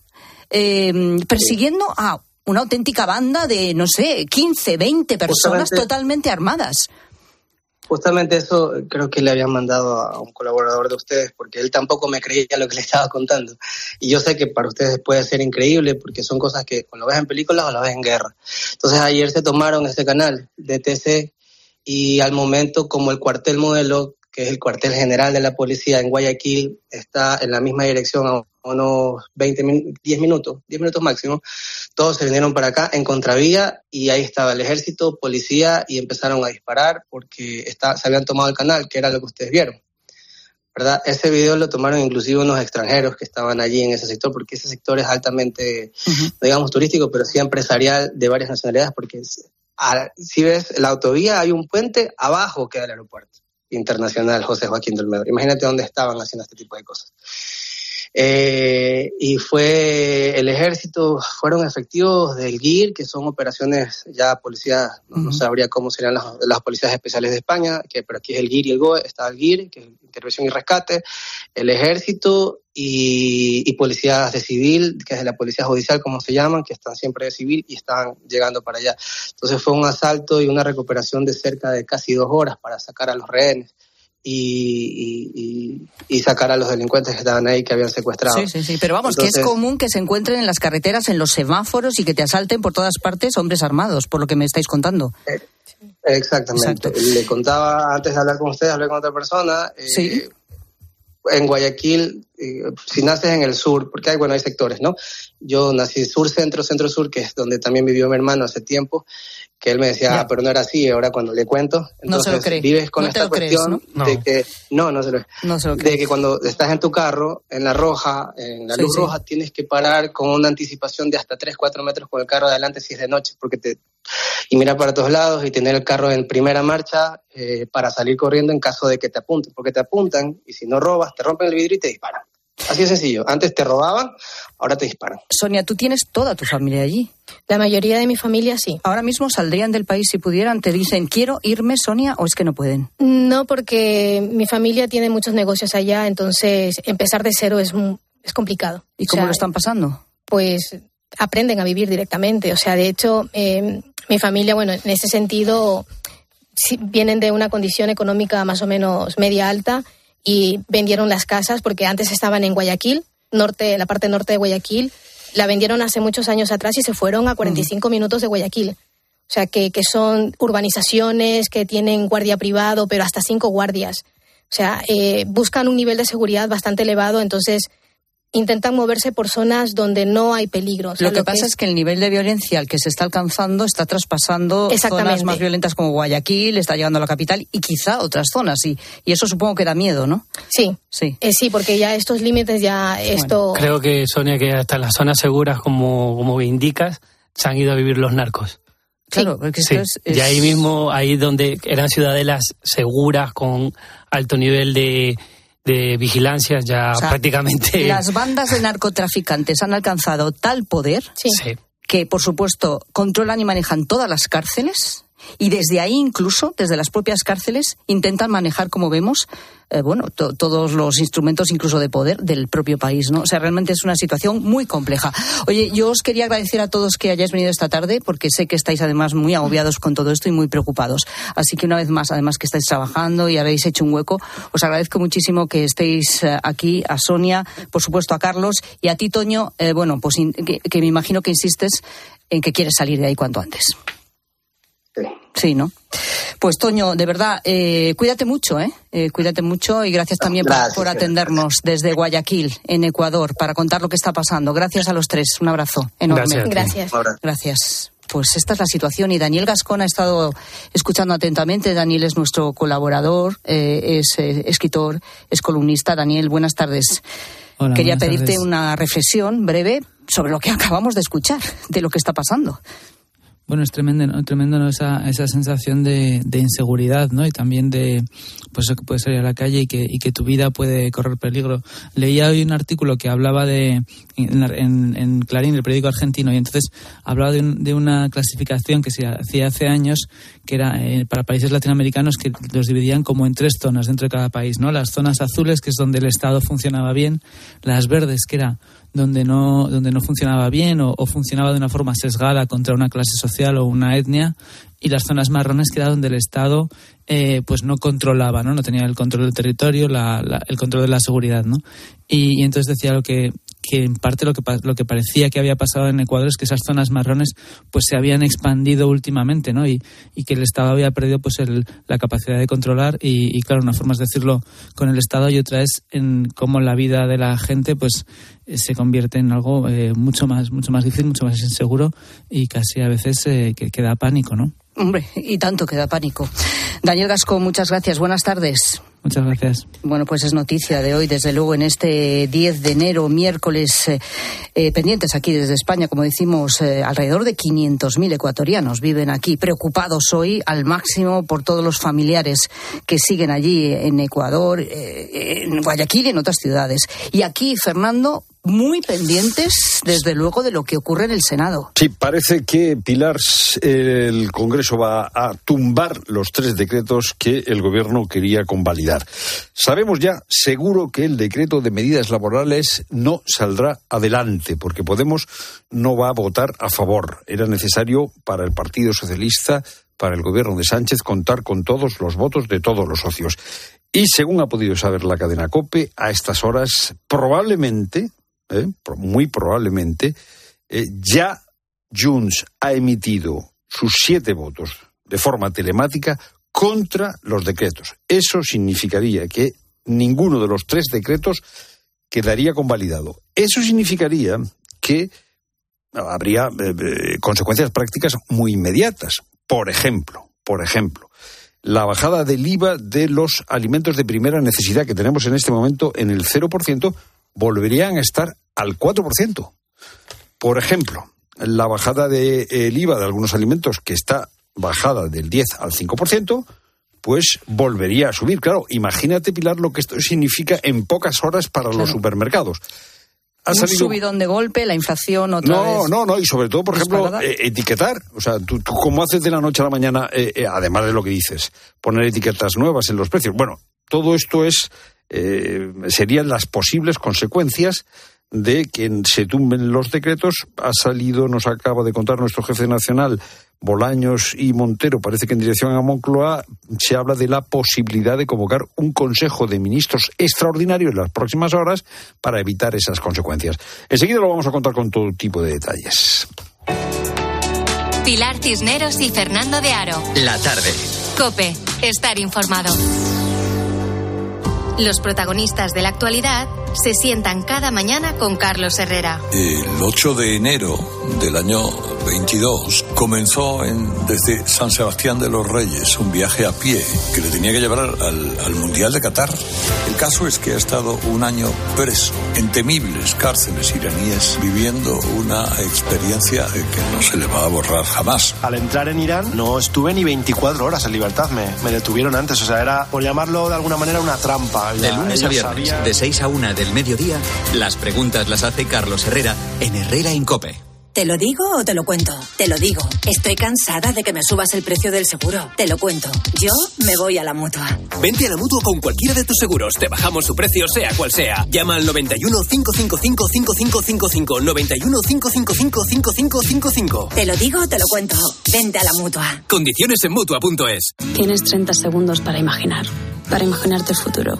[SPEAKER 8] eh, persiguiendo a una auténtica banda de, no sé, 15, 20 personas
[SPEAKER 18] Justamente-
[SPEAKER 8] totalmente armadas.
[SPEAKER 18] Justamente eso creo que le habían mandado a un colaborador de ustedes, porque él tampoco me creía lo que le estaba contando. Y yo sé que para ustedes puede ser increíble, porque son cosas que o lo ves en películas o lo ves en guerra. Entonces ayer se tomaron ese canal de TC y al momento como el cuartel modelo, que es el cuartel general de la policía en Guayaquil, está en la misma dirección a unos 20, min- 10 minutos, 10 minutos máximo, todos se vinieron para acá en contravía y ahí estaba el ejército, policía y empezaron a disparar porque está, se habían tomado el canal, que era lo que ustedes vieron. ¿verdad? Ese video lo tomaron inclusive unos extranjeros que estaban allí en ese sector, porque ese sector es altamente, no digamos turístico, pero sí empresarial de varias nacionalidades, porque es- a- si ves la autovía, hay un puente abajo queda el aeropuerto internacional José Joaquín del Olmedo. Imagínate dónde estaban haciendo este tipo de cosas. Eh, y fue el ejército, fueron efectivos del GIR, que son operaciones ya policías, no, no sabría cómo serían las, las policías especiales de España, que pero aquí es el GIR y el GOE, está el GIR, que es Intervención y Rescate, el ejército y, y policías de civil, que es de la policía judicial, como se llaman, que están siempre de civil y están llegando para allá. Entonces fue un asalto y una recuperación de cerca de casi dos horas para sacar a los rehenes. Y, y- sacar a los delincuentes que estaban ahí, que habían secuestrado.
[SPEAKER 8] Sí, sí, sí. Pero vamos, que es común que se encuentren en las carreteras, en los semáforos y que te asalten por todas partes hombres armados, por lo que me estáis contando.
[SPEAKER 18] Exactamente. Le contaba antes de hablar con ustedes, hablé con otra persona. eh, En Guayaquil, eh, si naces en el sur, porque hay, bueno, hay sectores, ¿no? Yo nací sur, centro, centro, sur, que es donde también vivió mi hermano hace tiempo, que él me decía, ah, pero no era así, ahora cuando le cuento,
[SPEAKER 8] No se lo cree.
[SPEAKER 18] vives con
[SPEAKER 8] No
[SPEAKER 18] esta
[SPEAKER 8] lo crees,
[SPEAKER 18] cuestión
[SPEAKER 8] ¿no?
[SPEAKER 18] de
[SPEAKER 8] No.
[SPEAKER 18] que, no, no se lo
[SPEAKER 8] No se lo
[SPEAKER 18] de que cuando estás en tu carro, en la roja, en la
[SPEAKER 8] Sí,
[SPEAKER 18] luz
[SPEAKER 8] sí.
[SPEAKER 18] roja, tienes que parar con una anticipación de hasta 3, 4 metros con el carro adelante si es de noche, porque te y mirar para todos lados y tener el carro en primera marcha eh, para salir corriendo en caso de que te apunten, porque te apuntan y si no robas, te rompen el vidrio y te disparan. Así de sencillo. Antes te robaban, ahora te disparan.
[SPEAKER 8] Sonia, tú tienes toda tu familia allí.
[SPEAKER 19] La mayoría de mi familia sí.
[SPEAKER 8] Ahora mismo saldrían del país si pudieran. Te dicen, quiero irme, Sonia, o es que no pueden.
[SPEAKER 19] No, porque mi familia tiene muchos negocios allá, entonces empezar de cero es, es complicado.
[SPEAKER 8] ¿Y
[SPEAKER 19] O
[SPEAKER 8] cómo
[SPEAKER 19] sea,
[SPEAKER 8] lo están pasando?
[SPEAKER 19] Pues aprenden a vivir directamente. O sea, de hecho, eh, mi familia, bueno, en ese sentido, vienen de una condición económica más o menos media alta y vendieron las casas porque antes estaban en Guayaquil, norte, la parte norte de Guayaquil. La vendieron hace muchos años atrás y se fueron a 45 minutos de Guayaquil. O sea, que, que son urbanizaciones que tienen guardia privado, pero hasta cinco guardias. O sea, eh, buscan un nivel de seguridad bastante elevado, entonces intentan moverse por zonas donde no hay peligro. O sea,
[SPEAKER 8] lo que pasa es... que el nivel de violencia al que se está alcanzando está traspasando
[SPEAKER 19] Exactamente.
[SPEAKER 8] zonas más violentas como Guayaquil, está llegando a la capital y quizá otras zonas. Y, y eso supongo que da miedo, ¿no?
[SPEAKER 19] Sí,
[SPEAKER 8] sí.
[SPEAKER 19] Eh, sí, porque ya estos límites, ya esto...
[SPEAKER 17] Creo que, Sonia, que hasta las zonas seguras, como, como indicas, se han ido a vivir los narcos.
[SPEAKER 8] Claro, porque
[SPEAKER 17] Sí,
[SPEAKER 8] es,
[SPEAKER 17] y ahí mismo, ahí donde eran ciudadelas seguras, con alto nivel de, de vigilancia, ya
[SPEAKER 8] O sea,
[SPEAKER 17] prácticamente...
[SPEAKER 8] Las bandas de narcotraficantes han alcanzado tal poder que, por supuesto, controlan y manejan todas las cárceles y desde ahí incluso, desde las propias cárceles, intentan manejar, como vemos, eh, bueno, to- todos los instrumentos incluso de poder del propio país, ¿no? O sea, realmente es una situación muy compleja. Oye, yo os quería agradecer a todos que hayáis venido esta tarde porque sé que estáis además muy agobiados con todo esto y muy preocupados. Así que una vez más, además que estáis trabajando y habéis hecho un hueco, os agradezco muchísimo que estéis eh, aquí, a Sonia, por supuesto a Carlos y a ti, Toño, eh, bueno, pues que me imagino que insistes en que quieres salir de ahí cuanto antes. Sí, ¿no? Pues Toño, de verdad, eh, cuídate mucho, ¿eh? Eh, Cuídate mucho y gracias también por-
[SPEAKER 18] Gracias,
[SPEAKER 8] por,
[SPEAKER 18] gracias.
[SPEAKER 8] atendernos desde Guayaquil, en Ecuador, para contar lo que está pasando. Gracias a los tres. Un abrazo enorme.
[SPEAKER 19] Gracias. Gracias.
[SPEAKER 8] Gracias. Pues esta es la situación y Daniel Gascón ha estado escuchando atentamente. Daniel es nuestro colaborador, eh, es eh, escritor, es columnista. Daniel, buenas tardes.
[SPEAKER 20] Hola,
[SPEAKER 8] Quería
[SPEAKER 20] buenas
[SPEAKER 8] pedirte
[SPEAKER 20] tardes.
[SPEAKER 8] una reflexión breve sobre lo que acabamos de escuchar, de lo que está pasando.
[SPEAKER 20] Bueno, es tremendo, ¿no? tremendo ¿no? Esa, esa sensación de, de, inseguridad, ¿no? Y también de, pues que puedes salir a la calle y que, y que tu vida puede correr peligro. Leía hoy un artículo que hablaba de, en, en, Clarín, el periódico argentino, y entonces hablaba de, un, de una clasificación que se hacía hace años, que era eh, para países latinoamericanos que los dividían como en tres zonas dentro de cada país, ¿no? Las zonas azules, que es donde el Estado funcionaba bien, las verdes, que era donde no, donde no funcionaba bien o, funcionaba de una forma sesgada contra una clase social o una etnia y las zonas marrones que era donde el Estado eh, pues no controlaba, ¿no? no tenía el control del territorio, la, el control de la seguridad. ¿no? Y, y entonces decía lo que que en parte lo que, lo que parecía que había pasado en Ecuador es que esas zonas marrones pues se habían expandido últimamente, ¿no? Y, y que el Estado había perdido pues el, la capacidad de controlar y, claro, una forma es decirlo con el Estado y otra es en cómo la vida de la gente pues eh, se convierte en algo eh, mucho más mucho más difícil, mucho más inseguro y casi a veces eh, que, que da pánico, ¿no?
[SPEAKER 8] Hombre, y tanto que da pánico. Daniel Gasco, muchas gracias. Buenas tardes.
[SPEAKER 20] Muchas gracias.
[SPEAKER 8] Bueno, pues es noticia de hoy, desde luego, en este 10 de enero, miércoles, eh, eh, pendientes aquí desde España, como decimos, eh, alrededor de 500.000 ecuatorianos viven aquí, preocupados hoy al máximo por todos los familiares que siguen allí en Ecuador, en Guayaquil y en otras ciudades. Y aquí, Fernando, muy pendientes, desde luego, de lo que ocurre en el Senado.
[SPEAKER 1] Sí, parece que Pilar, el Congreso va a tumbar los tres decretos que el Gobierno quería convalidar. Sabemos ya, seguro, que el decreto de medidas laborales no saldrá adelante, porque Podemos no va a votar a favor. Era necesario para el Partido Socialista, para el Gobierno de Sánchez, contar con todos los votos de todos los socios. Y según ha podido saber la cadena COPE, a estas horas probablemente ¿eh? muy probablemente, eh, ya Junts ha emitido sus siete votos de forma telemática contra los decretos. Eso significaría que ninguno de los tres decretos quedaría convalidado. Eso significaría que habría eh, consecuencias prácticas muy inmediatas. Por ejemplo, por ejemplo, la bajada del IVA de los alimentos de primera necesidad que tenemos en este momento en el 0% volverían a estar al 4%. Por ejemplo, la bajada del de, IVA de algunos alimentos, que está bajada del 10 al 5%, pues volvería a subir. Claro, imagínate, Pilar, lo que esto significa en pocas horas para los supermercados.
[SPEAKER 8] Ha un subidón de golpe, la inflación otra
[SPEAKER 1] no, No, no, y sobre todo, por ejemplo, eh, etiquetar. O sea, tú, tú, cómo haces de la noche a la mañana, eh, eh, además de lo que dices, poner etiquetas nuevas en los precios. Bueno, todo esto es eh, serían las posibles consecuencias de que se tumben los decretos. Ha salido, nos acaba de contar nuestro jefe nacional, Bolaños y Montero, parece que en dirección a Moncloa se habla de la posibilidad de convocar un Consejo de Ministros extraordinario en las próximas horas para evitar esas consecuencias. Enseguida lo vamos a contar con todo tipo de detalles.
[SPEAKER 3] Pilar Cisneros y Fernando de Aro.
[SPEAKER 2] La tarde.
[SPEAKER 3] Cope, estar informado. Los protagonistas de la actualidad se sientan cada mañana con Carlos Herrera.
[SPEAKER 21] El 8 de enero del año 22 comenzó en, desde San Sebastián de los Reyes un viaje a pie que le tenía que llevar al, al Mundial de Qatar. El caso es que ha estado un año preso en temibles cárceles iraníes viviendo una experiencia que no se le va a borrar jamás.
[SPEAKER 22] Al entrar en Irán no estuve ni 24 horas en libertad, me, me detuvieron antes, o sea, era por llamarlo de alguna manera una trampa.
[SPEAKER 2] De lunes a viernes, de 6 a 1 del mediodía, las preguntas las hace Carlos Herrera en Herrera Incope.
[SPEAKER 23] ¿Te lo digo o te lo cuento? Te lo digo. Estoy cansada de que me subas el precio del seguro. Te lo cuento. Yo me voy a la mutua.
[SPEAKER 24] Vente a la mutua con cualquiera de tus seguros. Te bajamos su precio, sea cual sea. Llama al 91 555 5555. 91 555 5555.
[SPEAKER 23] Te lo digo o te lo cuento. Vente a la mutua.
[SPEAKER 24] Condiciones en mutua.es.
[SPEAKER 25] Tienes 30 segundos para imaginar. Para imaginarte el futuro.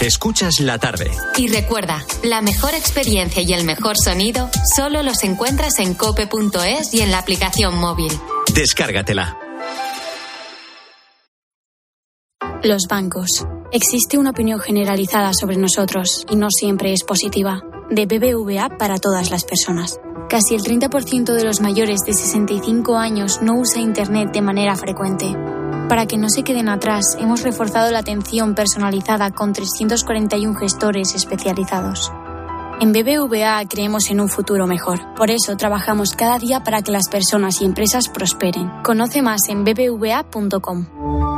[SPEAKER 2] Escuchas la tarde.
[SPEAKER 3] Y recuerda, la mejor experiencia y el mejor sonido solo los encuentras en cope.es y en la aplicación móvil.
[SPEAKER 2] Descárgatela.
[SPEAKER 25] Los bancos. Existe una opinión generalizada sobre nosotros y no siempre es positiva. De BBVA para todas las personas. Casi el 30% de los mayores de 65 años no usa Internet de manera frecuente. Para que no se queden atrás, hemos reforzado la atención personalizada con 341 gestores especializados. En BBVA creemos en un futuro mejor. Por eso trabajamos cada día para que las personas y empresas prosperen. Conoce más en bbva.com.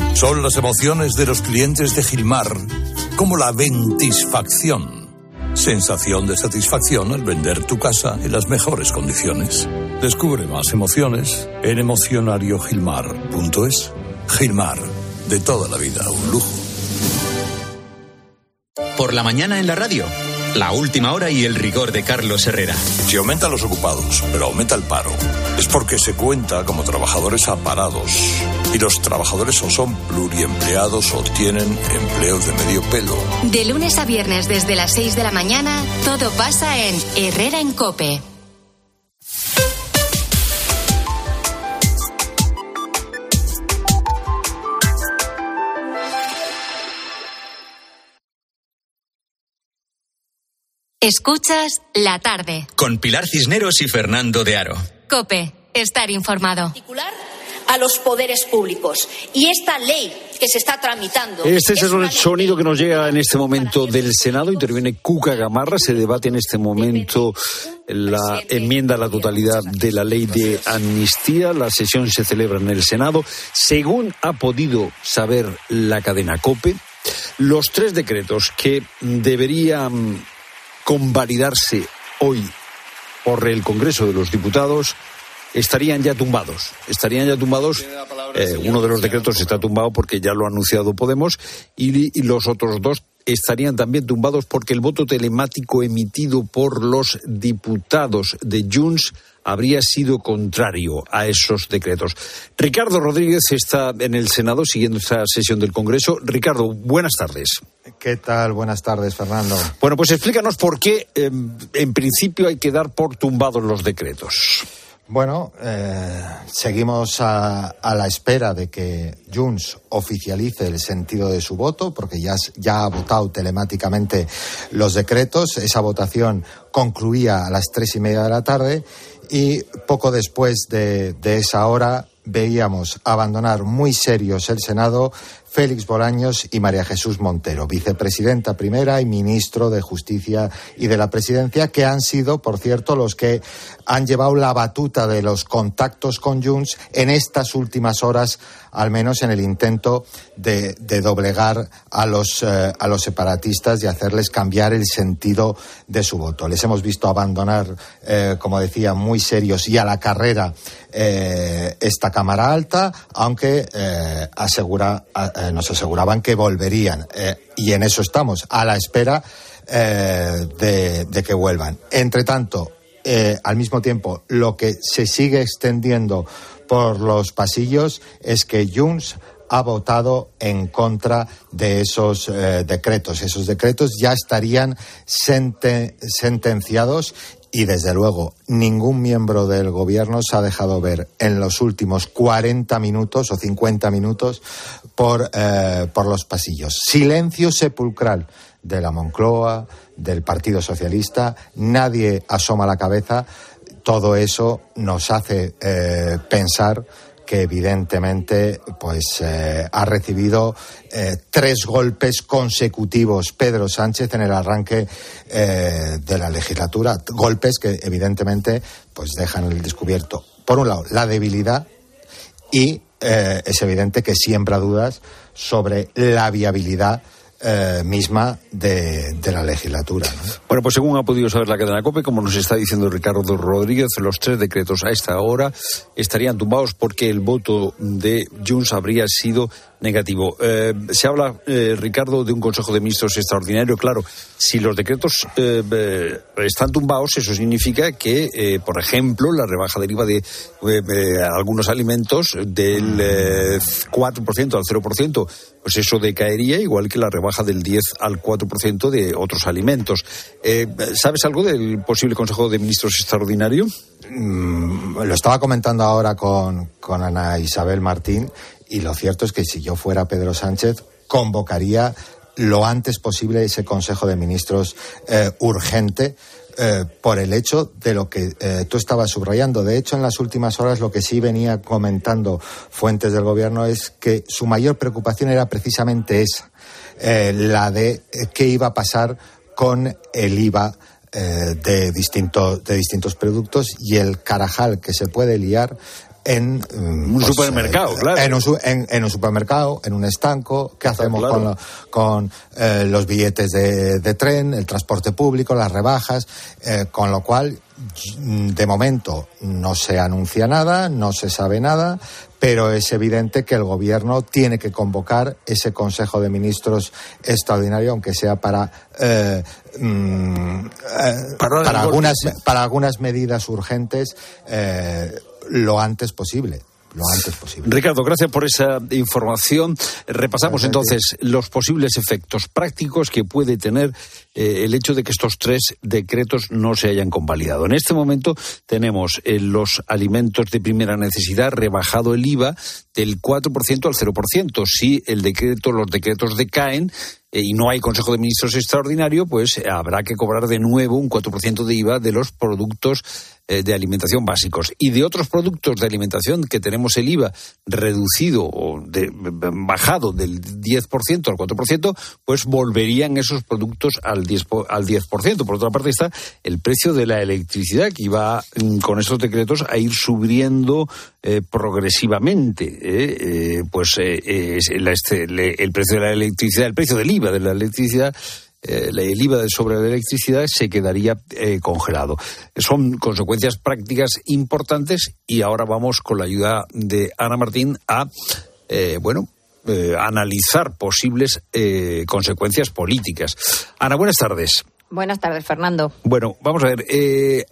[SPEAKER 21] Son las emociones de los clientes de Gilmar, como la ventisfacción. Sensación de satisfacción al vender tu casa en las mejores condiciones. Descubre más emociones en emocionariogilmar.es. Gilmar, de toda la vida, un lujo.
[SPEAKER 2] Por la mañana en la radio. La última hora y el rigor de Carlos Herrera.
[SPEAKER 21] Si aumenta los ocupados, pero aumenta el paro, es porque se cuenta como trabajadores aparados. Y los trabajadores o son pluriempleados o tienen empleos de medio pelo.
[SPEAKER 3] De lunes a viernes desde las 6 de la mañana, todo pasa en Herrera en Cope. Escuchas la tarde.
[SPEAKER 2] Con Pilar Cisneros y Fernando de Aro.
[SPEAKER 3] Cope, estar informado.
[SPEAKER 26] a los poderes públicos. Y esta ley que se está tramitando.
[SPEAKER 1] Este es el sonido que nos llega en este momento del Senado. Interviene Cuca Gamarra. Se debate en este momento la enmienda a la totalidad de la ley de amnistía. La sesión se celebra en el Senado. Según ha podido saber la cadena COPE, los tres decretos que deberían convalidarse hoy por el Congreso de los Diputados estarían ya tumbados. Estarían ya tumbados. Eh, uno de los decretos está tumbado porque ya lo ha anunciado Podemos y, y los otros dos estarían también tumbados porque el voto telemático emitido por los diputados de Junts habría sido contrario a esos decretos. Ricardo Rodríguez está en el Senado siguiendo esta sesión del Congreso. Ricardo, buenas tardes.
[SPEAKER 4] ¿Qué tal? Buenas tardes, Fernando.
[SPEAKER 1] Bueno, pues explícanos por qué em, en principio hay que dar por tumbados los decretos.
[SPEAKER 4] Bueno, eh, seguimos a, a, la espera de que Junts oficialice el sentido de su voto, porque ya, ya ha votado telemáticamente los decretos. Esa votación concluía a las tres y media de la tarde y poco después de, de esa hora veíamos abandonar muy serios el Senado Félix Bolaños y María Jesús Montero, vicepresidenta primera y ministro de Justicia y de la Presidencia, que han sido, por cierto, los que han llevado la batuta de los contactos con Junts en estas últimas horas, al menos en el intento de, doblegar a los, eh, a los separatistas y hacerles cambiar el sentido de su voto. Les hemos visto abandonar, eh, como decía, muy serios y a la carrera eh, esta Cámara Alta, aunque asegura eh, nos aseguraban que volverían. Eh, y en eso estamos, a la espera eh, de, que vuelvan. Entre tanto, al mismo tiempo, lo que se sigue extendiendo por los pasillos es que Junts ha votado en contra de esos decretos. Esos decretos ya estarían sentenciados y desde luego ningún miembro del gobierno se ha dejado ver en los últimos 40 minutos o 50 minutos por, eh, por los pasillos. Silencio sepulcral de la Moncloa, del Partido Socialista, nadie asoma la cabeza. Todo eso nos hace eh, pensar que evidentemente pues eh, ha recibido tres golpes consecutivos Pedro Sánchez en el arranque de la legislatura golpes que evidentemente pues dejan el descubierto por un lado la debilidad y es evidente que siembra dudas sobre la viabilidad eh, misma de, la legislatura.
[SPEAKER 1] Bueno, pues según ha podido saber la cadena COPE, como nos está diciendo Ricardo Rodríguez, los tres decretos a esta hora estarían tumbados porque el voto de Junts habría sido negativo. Eh, se habla, eh, Ricardo, de un Consejo de Ministros extraordinario. Claro, si los decretos eh, están tumbados, eso significa que, por ejemplo, la rebaja del IVA de algunos alimentos del 4% al 0%, pues eso decaería, igual que la rebaja del 10 al 4% de otros alimentos. ¿Sabes algo del posible Consejo de Ministros extraordinario?
[SPEAKER 4] Mm, lo estaba comentando ahora con, con Ana Isabel Martín y lo cierto es que si yo fuera Pedro Sánchez, convocaría lo antes posible ese Consejo de Ministros eh, urgente eh, por el hecho de lo que eh, tú estabas subrayando. De hecho, en las últimas horas lo que sí venía comentando fuentes del Gobierno es que su mayor preocupación era precisamente esa, la de qué iba a pasar con el IVA de, distintos de distintos productos y el carajal que se puede liar en
[SPEAKER 1] un pues, supermercado,
[SPEAKER 4] eh,
[SPEAKER 1] claro.
[SPEAKER 4] En un, supermercado, en un estanco. ¿Qué hacemos con, eh, los billetes de, tren, el transporte público, las rebajas? Eh, con lo cual, de momento no se anuncia nada, no se sabe nada, pero es evidente que el gobierno tiene que convocar ese Consejo de Ministros extraordinario, aunque sea para mm, para, algunas para algunas medidas urgentes lo antes posible lo antes posible.
[SPEAKER 1] Ricardo, gracias por esa información. Repasamos entonces los posibles efectos prácticos que puede tener eh, el hecho de que estos tres decretos no se hayan convalidado. En este momento tenemos en eh, los alimentos de primera necesidad rebajado el IVA del 4% al 0%. Si el decreto, los decretos decaen, eh, y no hay Consejo de Ministros extraordinario, pues habrá que cobrar de nuevo un 4% de IVA de los productos de alimentación básicos. Y de otros productos de alimentación que tenemos el IVA reducido o bajado del 10% al 4%, pues volverían esos productos al 10%, al 10%. Por otra parte está el precio de la electricidad que iba mm, con esos decretos a ir subiendo eh, progresivamente. Eh, pues este, el precio de la electricidad, el precio del IVA de la electricidad eh, el IVA sobre la electricidad se quedaría eh, congelado. Son consecuencias prácticas importantes y ahora vamos con la ayuda de Ana Martín a, eh, bueno, analizar posibles consecuencias políticas. Ana, buenas tardes.
[SPEAKER 27] Buenas tardes, Fernando.
[SPEAKER 1] Bueno, vamos a ver.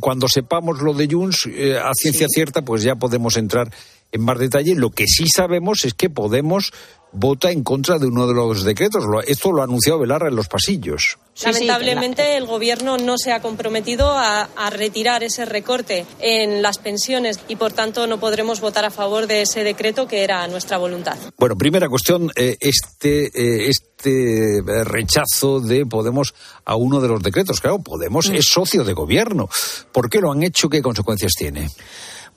[SPEAKER 1] cuando sepamos lo de Junts a ciencia cierta, pues ya podemos entrar en más detalle. Lo que sí sabemos es que Podemos vota en contra de uno de los decretos. Esto lo ha anunciado Velarra en los pasillos.
[SPEAKER 28] Lamentablemente, el Gobierno no se ha comprometido a, retirar ese recorte en las pensiones y, por tanto, no podremos votar a favor de ese decreto que era nuestra voluntad.
[SPEAKER 1] Bueno, primera cuestión, eh, este, eh, este rechazo de Podemos a uno de los decretos. Claro, Podemos mm. es socio de Gobierno. ¿Por qué lo han hecho? ¿Qué consecuencias tiene?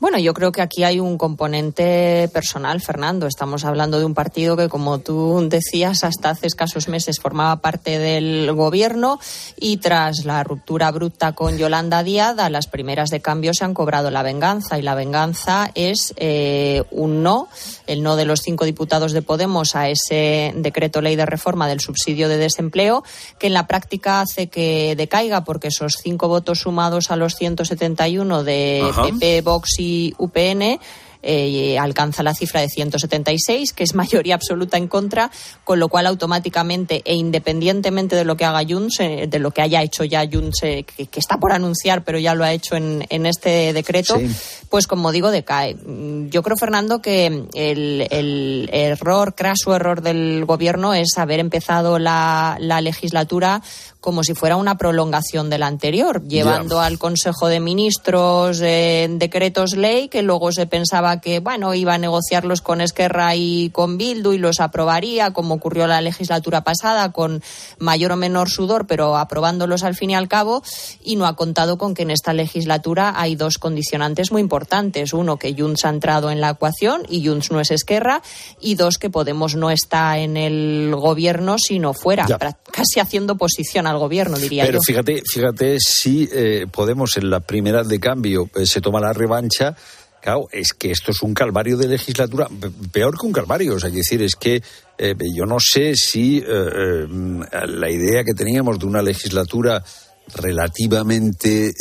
[SPEAKER 27] Bueno, yo creo que aquí hay un componente personal, Fernando. Estamos hablando de un partido que, como tú decías, hasta hace escasos meses formaba parte del gobierno y tras la ruptura bruta con Yolanda Díaz, a las primeras de cambio se han cobrado la venganza y la venganza es eh, un no, el no de los cinco diputados de Podemos a ese decreto ley de reforma del subsidio de desempleo, que en la práctica hace que decaiga porque esos cinco votos sumados a los 171 de PP, Vox y UPN eh, alcanza la cifra de 176, que es mayoría absoluta en contra, con lo cual automáticamente e independientemente de lo que haga Junts, eh, de lo que haya hecho ya Junts, eh, que, está por anunciar, pero ya lo ha hecho en, este decreto, pues como digo, decae. Yo creo, Fernando, que el, el error, craso error del gobierno es haber empezado la, la legislatura como si fuera una prolongación de la anterior, llevando al Consejo de Ministros eh, decretos ley que luego se pensaba que, bueno, iba a negociarlos con Esquerra y con Bildu y los aprobaría, como ocurrió la legislatura pasada, con mayor o menor sudor, pero aprobándolos al fin y al cabo, y no ha contado con que en esta legislatura hay dos condicionantes muy importantes. Uno, que Junts ha entrado en la ecuación y Junts no es Esquerra y dos que Podemos no está en el gobierno sino fuera, casi haciendo oposición al gobierno diría
[SPEAKER 1] Pero
[SPEAKER 27] yo.
[SPEAKER 1] fíjate, fíjate si eh, Podemos en la primera de cambio eh, se toma la revancha. Claro, es que esto es un calvario de legislatura, peor que un calvario. O sea, decir, es que eh, yo no sé si la idea que teníamos de una legislatura relativamente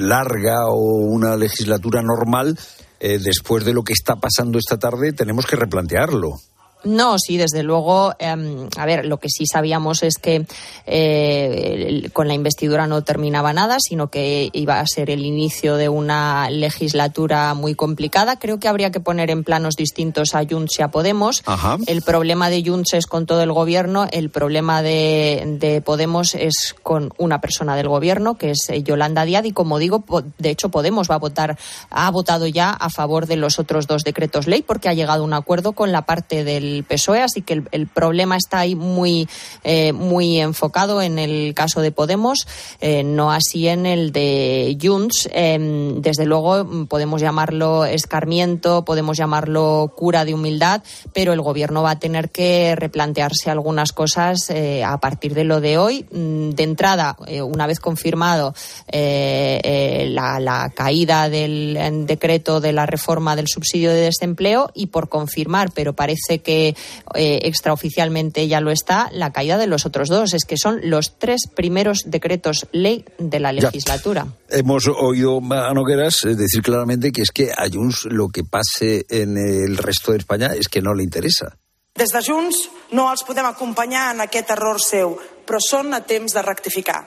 [SPEAKER 1] larga o una legislatura normal, después de lo que está pasando esta tarde, tenemos que replantearlo.
[SPEAKER 27] No, sí, desde luego. Em, a ver, lo que sí sabíamos es que eh, con la investidura no terminaba nada, sino que iba a ser el inicio de una legislatura muy complicada. Creo que habría que poner en planos distintos a Junts y a Podemos. El problema de Junts es con todo el gobierno, el problema de, Podemos es con una persona del gobierno, que es eh, Yolanda Díaz, y como digo, de hecho Podemos va a votar, ha votado ya a favor de los otros dos decretos ley porque ha llegado a un acuerdo con la parte del PSOE, así que el, problema está ahí muy, eh, muy enfocado en el caso de Podemos, eh, no así en el de Junts. Em, desde luego podemos llamarlo escarmiento, podemos llamarlo cura de humildad, pero el gobierno va a tener que replantearse algunas cosas eh, a partir de lo de hoy. Mm, de entrada, una vez confirmado la, la caída del decreto de la reforma del subsidio de desempleo y por confirmar, pero parece que eh, extraoficialmente ya lo está, la caída de los otros dos. Es que son los tres primeros decretos ley de la legislatura.
[SPEAKER 1] Hemos oído a Nogueras eh, decir claramente que es que a Junts lo que pase en el resto de España es que no le interesa.
[SPEAKER 6] Des de Junts no els podem acompanyar en aquest error seu, però són a temps de rectificar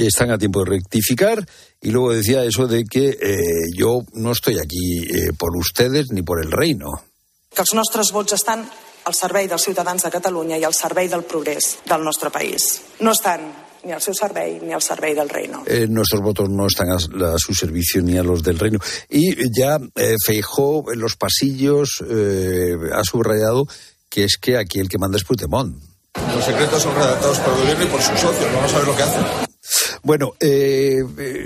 [SPEAKER 1] que están a tiempo de rectificar y luego decía eso de que eh, yo no estoy aquí eh, por ustedes ni por el reino.
[SPEAKER 6] Que els nostres vots estan al servei dels ciutadans de Catalunya i al servei del progrés del nostre país. No estan ni al seu servei ni al servei del reino.
[SPEAKER 1] Eh, nuestros votos no están a, a, su servicio ni a los del reino. Y ya eh, Feijó en los pasillos eh, ha subrayado que es que aquí el que manda es Puigdemont.
[SPEAKER 29] Los secretos son redactados por el gobierno y por sus socios. Vamos a ver lo que hacen.
[SPEAKER 1] Bueno, eh,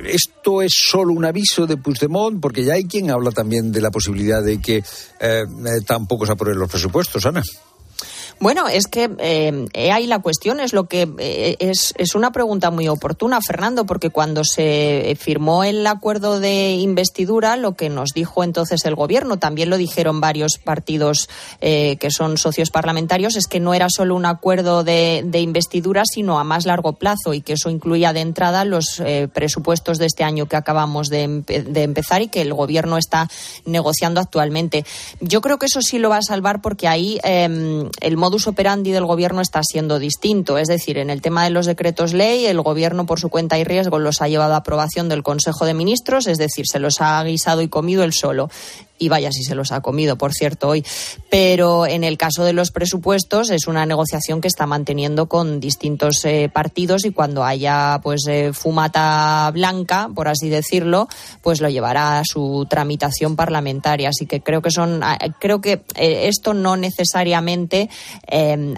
[SPEAKER 1] esto es solo un aviso de Puigdemont, porque ya hay quien habla también de la posibilidad de que eh, tampoco se aprueben los presupuestos, Ana.
[SPEAKER 27] Bueno, es que eh, ahí la cuestión es lo que eh, es, es, una pregunta muy oportuna, Fernando, porque cuando se firmó el acuerdo de investidura, lo que nos dijo entonces el gobierno, también lo dijeron varios partidos eh, que son socios parlamentarios, es que no era solo un acuerdo de, de, investidura, sino a más largo plazo y que eso incluía de entrada los eh, presupuestos de este año que acabamos de, de empezar y que el gobierno está negociando actualmente. Yo creo que eso sí lo va a salvar porque ahí em, el modus operandi del gobierno está siendo distinto. Es decir, en el tema de los decretos ley, el gobierno por su cuenta y riesgo los ha llevado a aprobación del Consejo de Ministros, es decir, se los ha guisado y comido él solo y vaya si se los ha comido, por cierto, hoy. Pero en el caso de los presupuestos es una negociación que está manteniendo con distintos eh, partidos y cuando haya pues eh, fumata blanca, por así decirlo, pues lo llevará a su tramitación parlamentaria. Así que creo que son, creo que eh, esto no necesariamente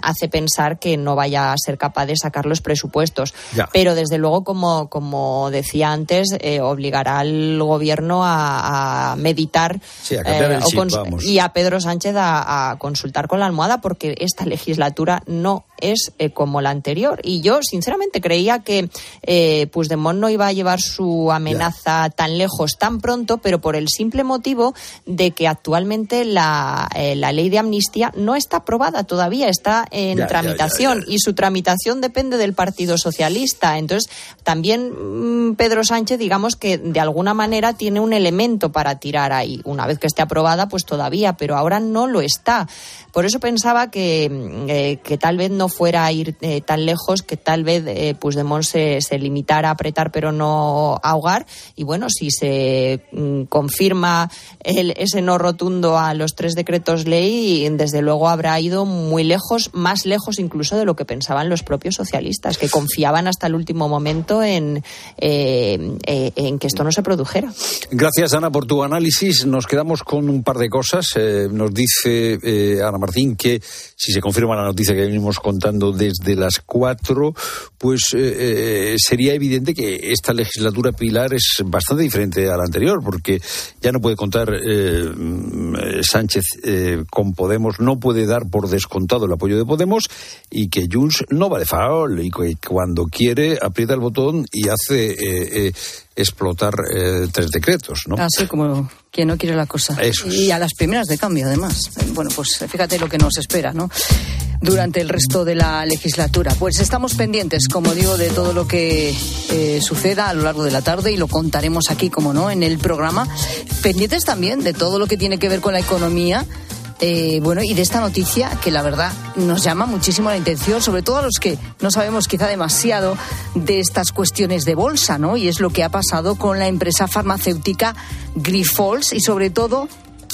[SPEAKER 27] hace pensar que no vaya a ser capaz de sacar los presupuestos.
[SPEAKER 1] Ya.
[SPEAKER 27] Pero desde luego, como, como decía antes, obligará al gobierno a, a meditar
[SPEAKER 1] Sí, a cambiar el
[SPEAKER 27] eh,
[SPEAKER 1] chip, vamos.
[SPEAKER 27] y a Pedro Sánchez a, a consultar con la almohada porque esta legislatura no es eh, como la anterior. Y yo, sinceramente, creía que eh, Puigdemont no iba a llevar su amenaza tan lejos tan pronto, pero por el simple motivo de que actualmente la, la ley de amnistía no está aprobada todavía, está en
[SPEAKER 30] Ya, ya,
[SPEAKER 27] tramitación y su tramitación depende del Partido Socialista. Entonces, también mm, Pedro Sánchez, digamos que de alguna manera tiene un elemento para tirar ahí. Una vez que esté aprobada, pues todavía, pero ahora no lo está. Por eso pensaba que, mm, eh, que tal vez no fuera a ir eh, tan lejos, que tal vez eh, Puigdemont se, se limitara a apretar pero no ahogar. Y bueno, si se mm, confirma el- ese no rotundo a los tres decretos ley, desde luego habrá ido muy lejos, más lejos incluso de lo que pensaban los propios socialistas, que confiaban hasta el último momento en, eh, en que esto no se produjera.
[SPEAKER 1] Gracias, Ana, por tu análisis. Nos quedamos con un par de cosas. Eh, nos dice eh, Ana Martín que si se confirma la noticia que venimos contando, desde las cuatro, pues eh, sería evidente que esta legislatura pilar es bastante diferente a la anterior, porque ya no puede contar eh, Sánchez con Podemos, no puede dar por descontado el apoyo de Podemos y que Junts no va de farol y que cuando quiere aprieta el botón y hace explotar tres decretos, ¿no?
[SPEAKER 8] Así como quien no quiere la cosa. Y a las primeras de cambio, además. Bueno, pues fíjate lo que nos espera, ¿no? Durante el resto de la legislatura. Pues estamos pendientes, como digo, de todo lo que eh, suceda a lo largo de la tarde y lo contaremos aquí, como no, en el programa. Pendientes también de todo lo que tiene que ver con la economía eh, bueno, y de esta noticia que la verdad nos llama muchísimo la atención, sobre todo a los que no sabemos quizá demasiado de estas cuestiones de bolsa, ¿no? Y es lo que ha pasado con la empresa farmacéutica Grifols y sobre todo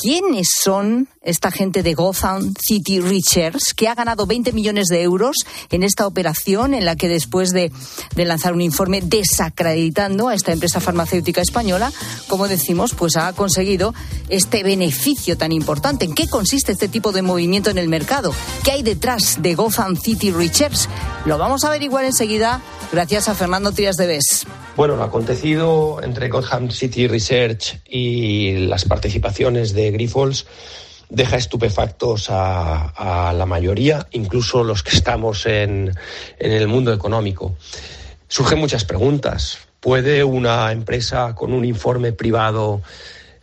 [SPEAKER 8] quiénes son esta gente de Gotham City Research, que ha ganado 20 millones de euros en esta operación en la que después de, lanzar un informe desacreditando a esta empresa farmacéutica española, como decimos, pues ha conseguido este beneficio tan importante. ¿En qué consiste este tipo de movimiento en el mercado? ¿Qué hay detrás de Gotham City Research? Lo vamos a averiguar enseguida gracias a Fernando Trías de Bes.
[SPEAKER 30] Bueno, lo acontecido entre Gotham City Research y las participaciones de Grifols deja estupefactos a, la mayoría, incluso los que estamos en, en el mundo económico. Surgen muchas preguntas. ¿Puede una empresa con un informe privado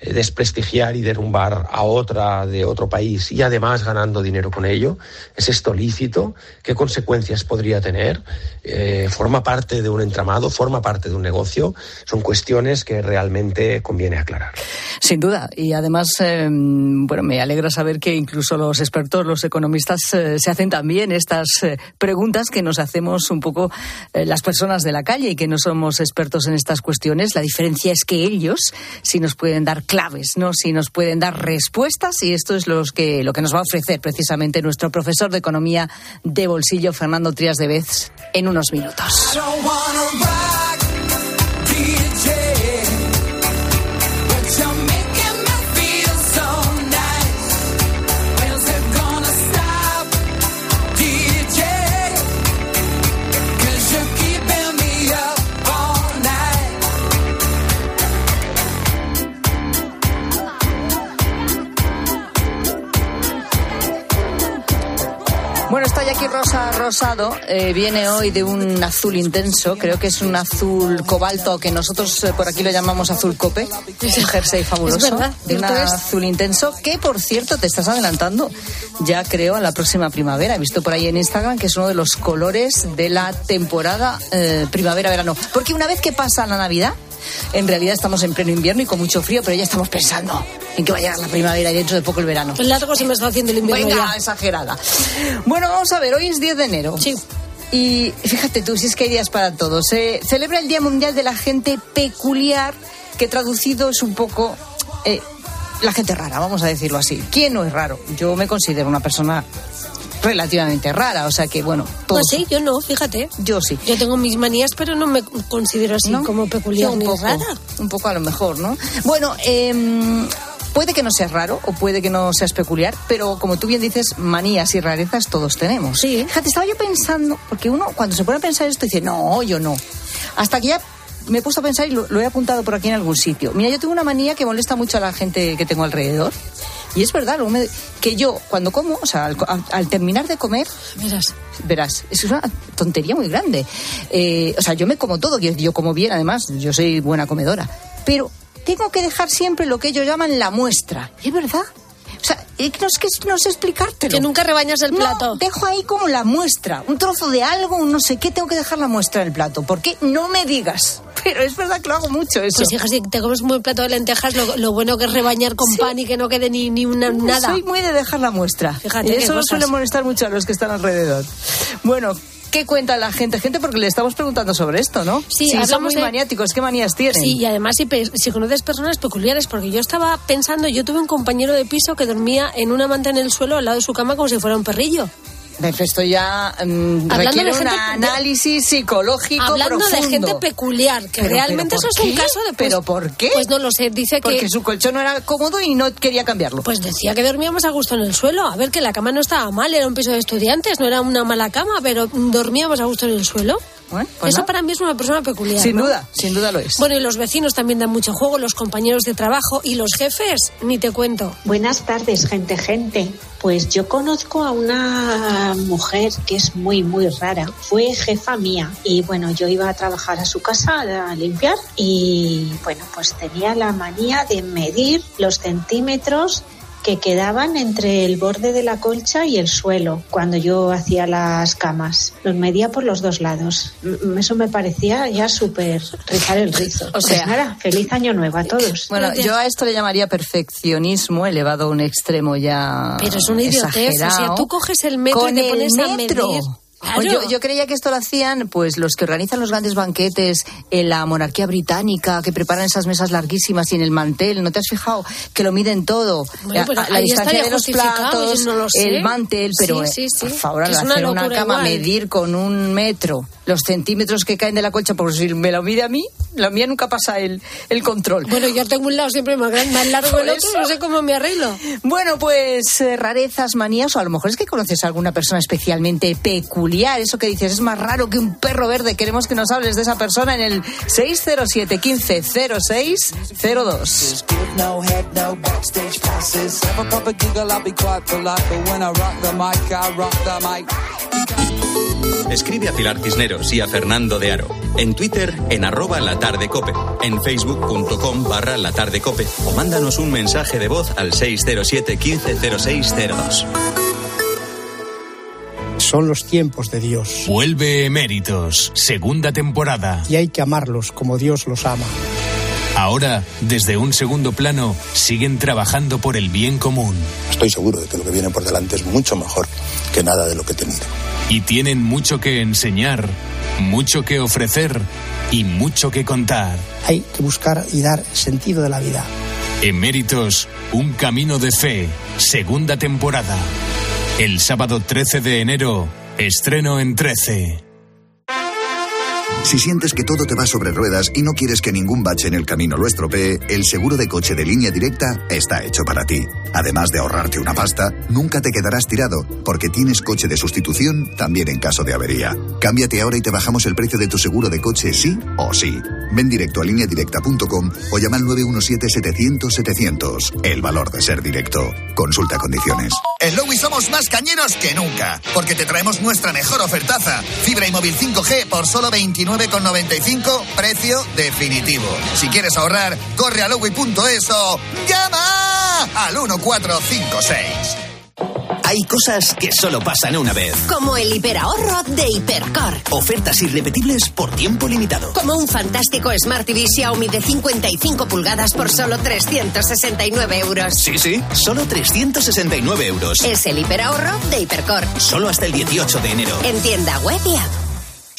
[SPEAKER 30] desprestigiar y derrumbar a otra de otro país y además ganando dinero con ello? ¿Es esto lícito? ¿Qué consecuencias podría tener? Eh, ¿Forma parte de un entramado? ¿Forma parte de un negocio? Son cuestiones que realmente conviene aclarar.
[SPEAKER 8] Sin duda. Y además, em, bueno, me alegra saber que incluso los expertos, los economistas, eh, se hacen también estas preguntas que nos hacemos un poco las personas de la calle y que no somos expertos en estas cuestiones. La diferencia es que ellos sí nos pueden dar claves, ¿no? Si nos pueden dar respuestas y esto es lo que, lo que nos va a ofrecer precisamente nuestro profesor de economía de bolsillo, Fernando Trías de Vez, en unos minutos. Aquí Rosa Rosado. Eh, viene hoy de un azul intenso. Creo que es un azul cobalto que nosotros eh, por aquí lo llamamos azul cope. Es un jersey fabuloso.
[SPEAKER 31] Es verdad.
[SPEAKER 8] De un azul intenso que, por cierto, te estás adelantando ya creo a la próxima primavera. He visto por ahí en Instagram que es uno de los colores de la temporada eh, primavera-verano. Porque una vez que pasa la Navidad, en realidad estamos en pleno invierno y con mucho frío, pero ya estamos pensando en que va a llegar la primavera y dentro de poco el verano.
[SPEAKER 31] El largo se me está haciendo el invierno.
[SPEAKER 8] Venga, exagerada. Bueno, vamos a ver, hoy es 10 de enero.
[SPEAKER 31] Sí.
[SPEAKER 8] Y fíjate tú, si es que hay días para todos. Se celebra el Día Mundial de la Gente Peculiar, que traducido es un poco eh, la gente rara, vamos a decirlo así. ¿Quién no es raro? Yo me considero una persona relativamente rara, o sea que bueno.
[SPEAKER 31] Pues sí, yo no, fíjate.
[SPEAKER 8] Yo sí.
[SPEAKER 31] Yo tengo mis manías, pero no me considero así como peculiar
[SPEAKER 8] un poco,
[SPEAKER 31] rara.
[SPEAKER 8] Un poco a lo mejor, ¿no? Bueno, eh, Puede que no seas raro o puede que no seas peculiar, pero como tú bien dices, manías y rarezas todos tenemos.
[SPEAKER 31] Sí.
[SPEAKER 8] Fíjate, estaba yo pensando, porque uno cuando se pone a pensar esto dice, no, yo no. Hasta que ya me he puesto a pensar y lo, he apuntado por aquí en algún sitio. Mira, yo tengo una manía que molesta mucho a la gente que tengo alrededor. Y es verdad, que yo cuando como, o sea, al, terminar de comer,
[SPEAKER 31] verás,
[SPEAKER 8] verás, es una tontería muy grande. Eh, o sea, yo me como todo, yo, yo como bien, además, yo soy buena comedora. Pero tengo que dejar siempre lo que ellos llaman la muestra. ¿Es verdad? O sea, no es que no sé explicártelo.
[SPEAKER 31] Que nunca rebañas el plato.
[SPEAKER 8] No, dejo ahí como la muestra. Un trozo de algo, un no sé qué, tengo que dejar la muestra del plato. ¿Por qué? No me digas. Pero es verdad que lo hago mucho eso.
[SPEAKER 31] Pues hija, si te comes un buen plato de lentejas, lo, bueno que es rebañar con pan y que no quede ni, ni una, nada.
[SPEAKER 8] Soy muy de dejar la muestra. Fíjate. Y eso suele molestar mucho a los que están alrededor. Bueno, ¿Qué cuenta la gente? Gente, porque le estamos preguntando sobre esto, ¿no?
[SPEAKER 31] Sí,
[SPEAKER 8] son muy maniáticos. ¿Qué manías tienen?
[SPEAKER 31] Sí, y además si, si, conoces personas peculiares, porque yo estaba pensando, yo tuve un compañero de piso que dormía en una manta en el suelo al lado de su cama como si fuera un perrillo.
[SPEAKER 8] Esto ya mm,
[SPEAKER 31] Hablando
[SPEAKER 8] requiere
[SPEAKER 31] de
[SPEAKER 8] un
[SPEAKER 31] gente-
[SPEAKER 8] análisis psicológico
[SPEAKER 31] Hablando de gente peculiar, que
[SPEAKER 8] Pero,
[SPEAKER 31] realmente
[SPEAKER 8] pero,
[SPEAKER 31] eso
[SPEAKER 8] ¿por
[SPEAKER 31] es un caso de... pues-
[SPEAKER 8] ¿Pero por qué?
[SPEAKER 31] Pues no lo sé, dice que...
[SPEAKER 8] Porque su colchón no era cómodo y no quería cambiarlo.
[SPEAKER 31] Pues decía que dormíamos a gusto en el suelo. A ver, que la cama no estaba mal, era un piso de estudiantes, no era una mala cama, pero dormíamos a gusto en el suelo.
[SPEAKER 8] Pues
[SPEAKER 31] Eso
[SPEAKER 8] nada.
[SPEAKER 31] para mí es una persona peculiar.
[SPEAKER 8] Sin
[SPEAKER 31] ¿no?
[SPEAKER 8] duda, sin duda lo es.
[SPEAKER 31] Bueno, y los vecinos también dan mucho juego, los compañeros de trabajo y los jefes, ni te cuento.
[SPEAKER 32] Buenas tardes, gente, gente. Pues yo conozco a una mujer que es muy, muy rara. Fue jefa mía y bueno, yo iba a trabajar a su casa a limpiar y bueno, pues tenía la manía de medir los centímetros que quedaban entre el borde de la colcha y el suelo cuando yo hacía las camas. Los medía por los dos lados. M- Eso me parecía ya súper rizar el rizo.
[SPEAKER 8] O
[SPEAKER 32] Pues
[SPEAKER 8] sea-
[SPEAKER 32] nada, feliz año nuevo a todos.
[SPEAKER 8] Bueno, yo a esto le llamaría perfeccionismo elevado a un extremo ya
[SPEAKER 31] Pero es una idiotez, o sea, tú coges el metro
[SPEAKER 8] Con
[SPEAKER 31] y te
[SPEAKER 8] el
[SPEAKER 31] pones a
[SPEAKER 8] metro.
[SPEAKER 31] medir.
[SPEAKER 8] Pues
[SPEAKER 31] Claro.
[SPEAKER 8] yo, yo creía que esto lo hacían pues los que organizan los grandes banquetes en la monarquía británica, que preparan esas mesas larguísimas y en el mantel. ¿No te has fijado que lo miden todo?
[SPEAKER 31] Bueno, pero
[SPEAKER 8] la, la distancia de los platos,
[SPEAKER 31] no lo
[SPEAKER 8] el mantel, pero
[SPEAKER 31] Sí, sí,
[SPEAKER 8] eh,
[SPEAKER 31] sí.
[SPEAKER 8] por favor,
[SPEAKER 31] Que
[SPEAKER 8] al
[SPEAKER 31] una
[SPEAKER 8] hacer una cama,
[SPEAKER 31] igual.
[SPEAKER 8] medir con un metro los centímetros que caen de la colcha, por si me lo mide a mí, la mía nunca pasa el, el control.
[SPEAKER 31] Bueno, yo tengo un lado siempre más, grande, más largo
[SPEAKER 8] Por
[SPEAKER 31] el otro, no sé cómo me arreglo.
[SPEAKER 8] Bueno, pues eh, rarezas, manías, o a lo mejor es que conoces a alguna persona especialmente peculiar. Eso que dices es más raro que un perro verde. Queremos que nos hables de esa persona en el 607 15 06 02.
[SPEAKER 33] No head, no backstage passes. Have a proper giggle, I'll be quite polite. But when I rock the mic, I rock the mic.
[SPEAKER 34] Escribe a Pilar Cisneros y a Fernando de Aro. En Twitter, en arroba la tarde cope. En facebook.com barra la tarde cope. O mándanos un mensaje de voz al 607 150602.
[SPEAKER 35] Son los tiempos de Dios.
[SPEAKER 36] Vuelve Eméritos, segunda temporada.
[SPEAKER 35] Y hay que amarlos como Dios los ama.
[SPEAKER 36] Ahora, desde un segundo plano, siguen trabajando por el bien común.
[SPEAKER 37] Estoy seguro de que lo que viene por delante es mucho mejor que nada de lo que he tenido.
[SPEAKER 36] Y tienen mucho que enseñar, mucho que ofrecer y mucho que contar.
[SPEAKER 35] Hay que buscar y dar sentido de la vida.
[SPEAKER 36] Eméritos, un camino de fe, segunda temporada. El sábado 13 de enero, estreno en 13.
[SPEAKER 38] Si sientes que todo te va sobre ruedas y no quieres que ningún bache en el camino lo estropee, el seguro de coche de línea directa está hecho para ti. Además de ahorrarte una pasta, nunca te quedarás tirado, porque tienes coche de sustitución también en caso de avería. Cámbiate ahora y te bajamos el precio de tu seguro de coche sí o sí. Ven directo a lineadirecta.com o llama al 917-700-700. El valor de ser directo. Consulta condiciones.
[SPEAKER 39] En Lowy somos más cañeros que nunca, porque te traemos nuestra mejor ofertaza. Fibra y móvil 5G por solo 29,95, precio definitivo. Si quieres ahorrar, corre a lowy.es o llama al 1456.
[SPEAKER 40] Hay cosas que solo pasan una vez.
[SPEAKER 41] Como el hiperahorro de Hipercor.
[SPEAKER 40] Ofertas irrepetibles por tiempo limitado.
[SPEAKER 41] Como un fantástico Smart TV Xiaomi de 55 pulgadas por solo 369 euros.
[SPEAKER 40] Sí, sí, solo 369 euros.
[SPEAKER 41] Es el hiperahorro de Hipercor.
[SPEAKER 40] Solo hasta el 18 de enero.
[SPEAKER 41] En tienda web y app.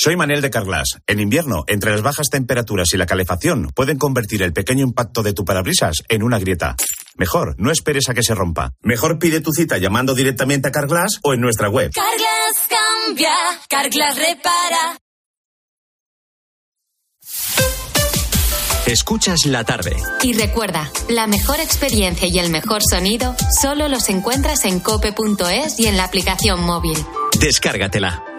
[SPEAKER 2] Soy Manel de Carglass. En invierno, entre las bajas temperaturas y la calefacción, pueden convertir el pequeño impacto de tu parabrisas en una grieta. Mejor, no esperes a que se rompa. Mejor pide tu cita llamando directamente a Carglass o en nuestra web.
[SPEAKER 3] Carglass cambia, Carglass repara.
[SPEAKER 42] Escuchas la tarde.
[SPEAKER 3] Y recuerda, la mejor experiencia y el mejor sonido solo los encuentras en cope.es y en la aplicación móvil.
[SPEAKER 42] Descárgatela.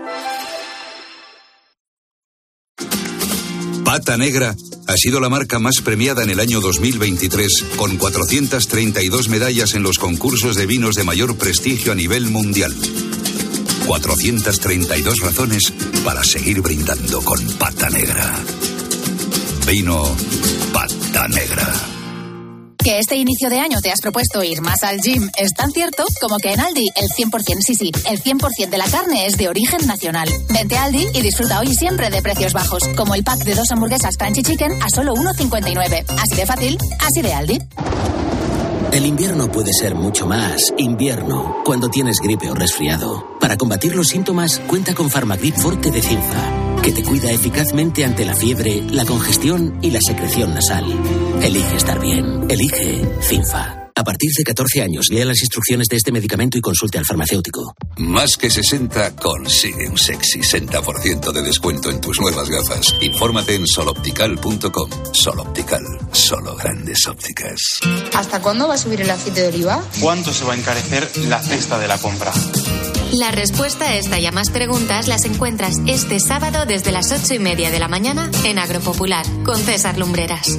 [SPEAKER 43] Pata Negra ha sido la marca más premiada en el año 2023, con 432 medallas en los concursos de vinos de mayor prestigio a nivel mundial. 432 razones para seguir brindando con Pata Negra. Vino Pata Negra.
[SPEAKER 44] Que este inicio de año te has propuesto ir más al gym es tan cierto como que en Aldi el 100%, sí, sí, el 100% de la carne es de origen nacional. Vente a Aldi y disfruta hoy y siempre de precios bajos, como el pack de dos hamburguesas Crunchy Chicken a solo 1,59. Así de fácil, así de Aldi.
[SPEAKER 45] El invierno puede ser mucho más invierno cuando tienes gripe o resfriado. Para combatir los síntomas, cuenta con Farmagrip Forte de Cinfa, que te cuida eficazmente ante la fiebre, la congestión y la secreción nasal. Elige estar bien. Elige Cinfa. A partir de 14 años, lea las instrucciones de este medicamento y consulte al farmacéutico.
[SPEAKER 38] Más que 60 consigue un sexy 60% de descuento en tus nuevas gafas. Infórmate en soloptical.com. Soloptical, solo grandes ópticas.
[SPEAKER 44] ¿Hasta cuándo va a subir el aceite de oliva?
[SPEAKER 46] ¿Cuánto se va a encarecer la cesta de la compra?
[SPEAKER 3] La respuesta a esta y a más preguntas las encuentras este sábado desde las ocho y media de la mañana en Agropopular con César Lumbreras.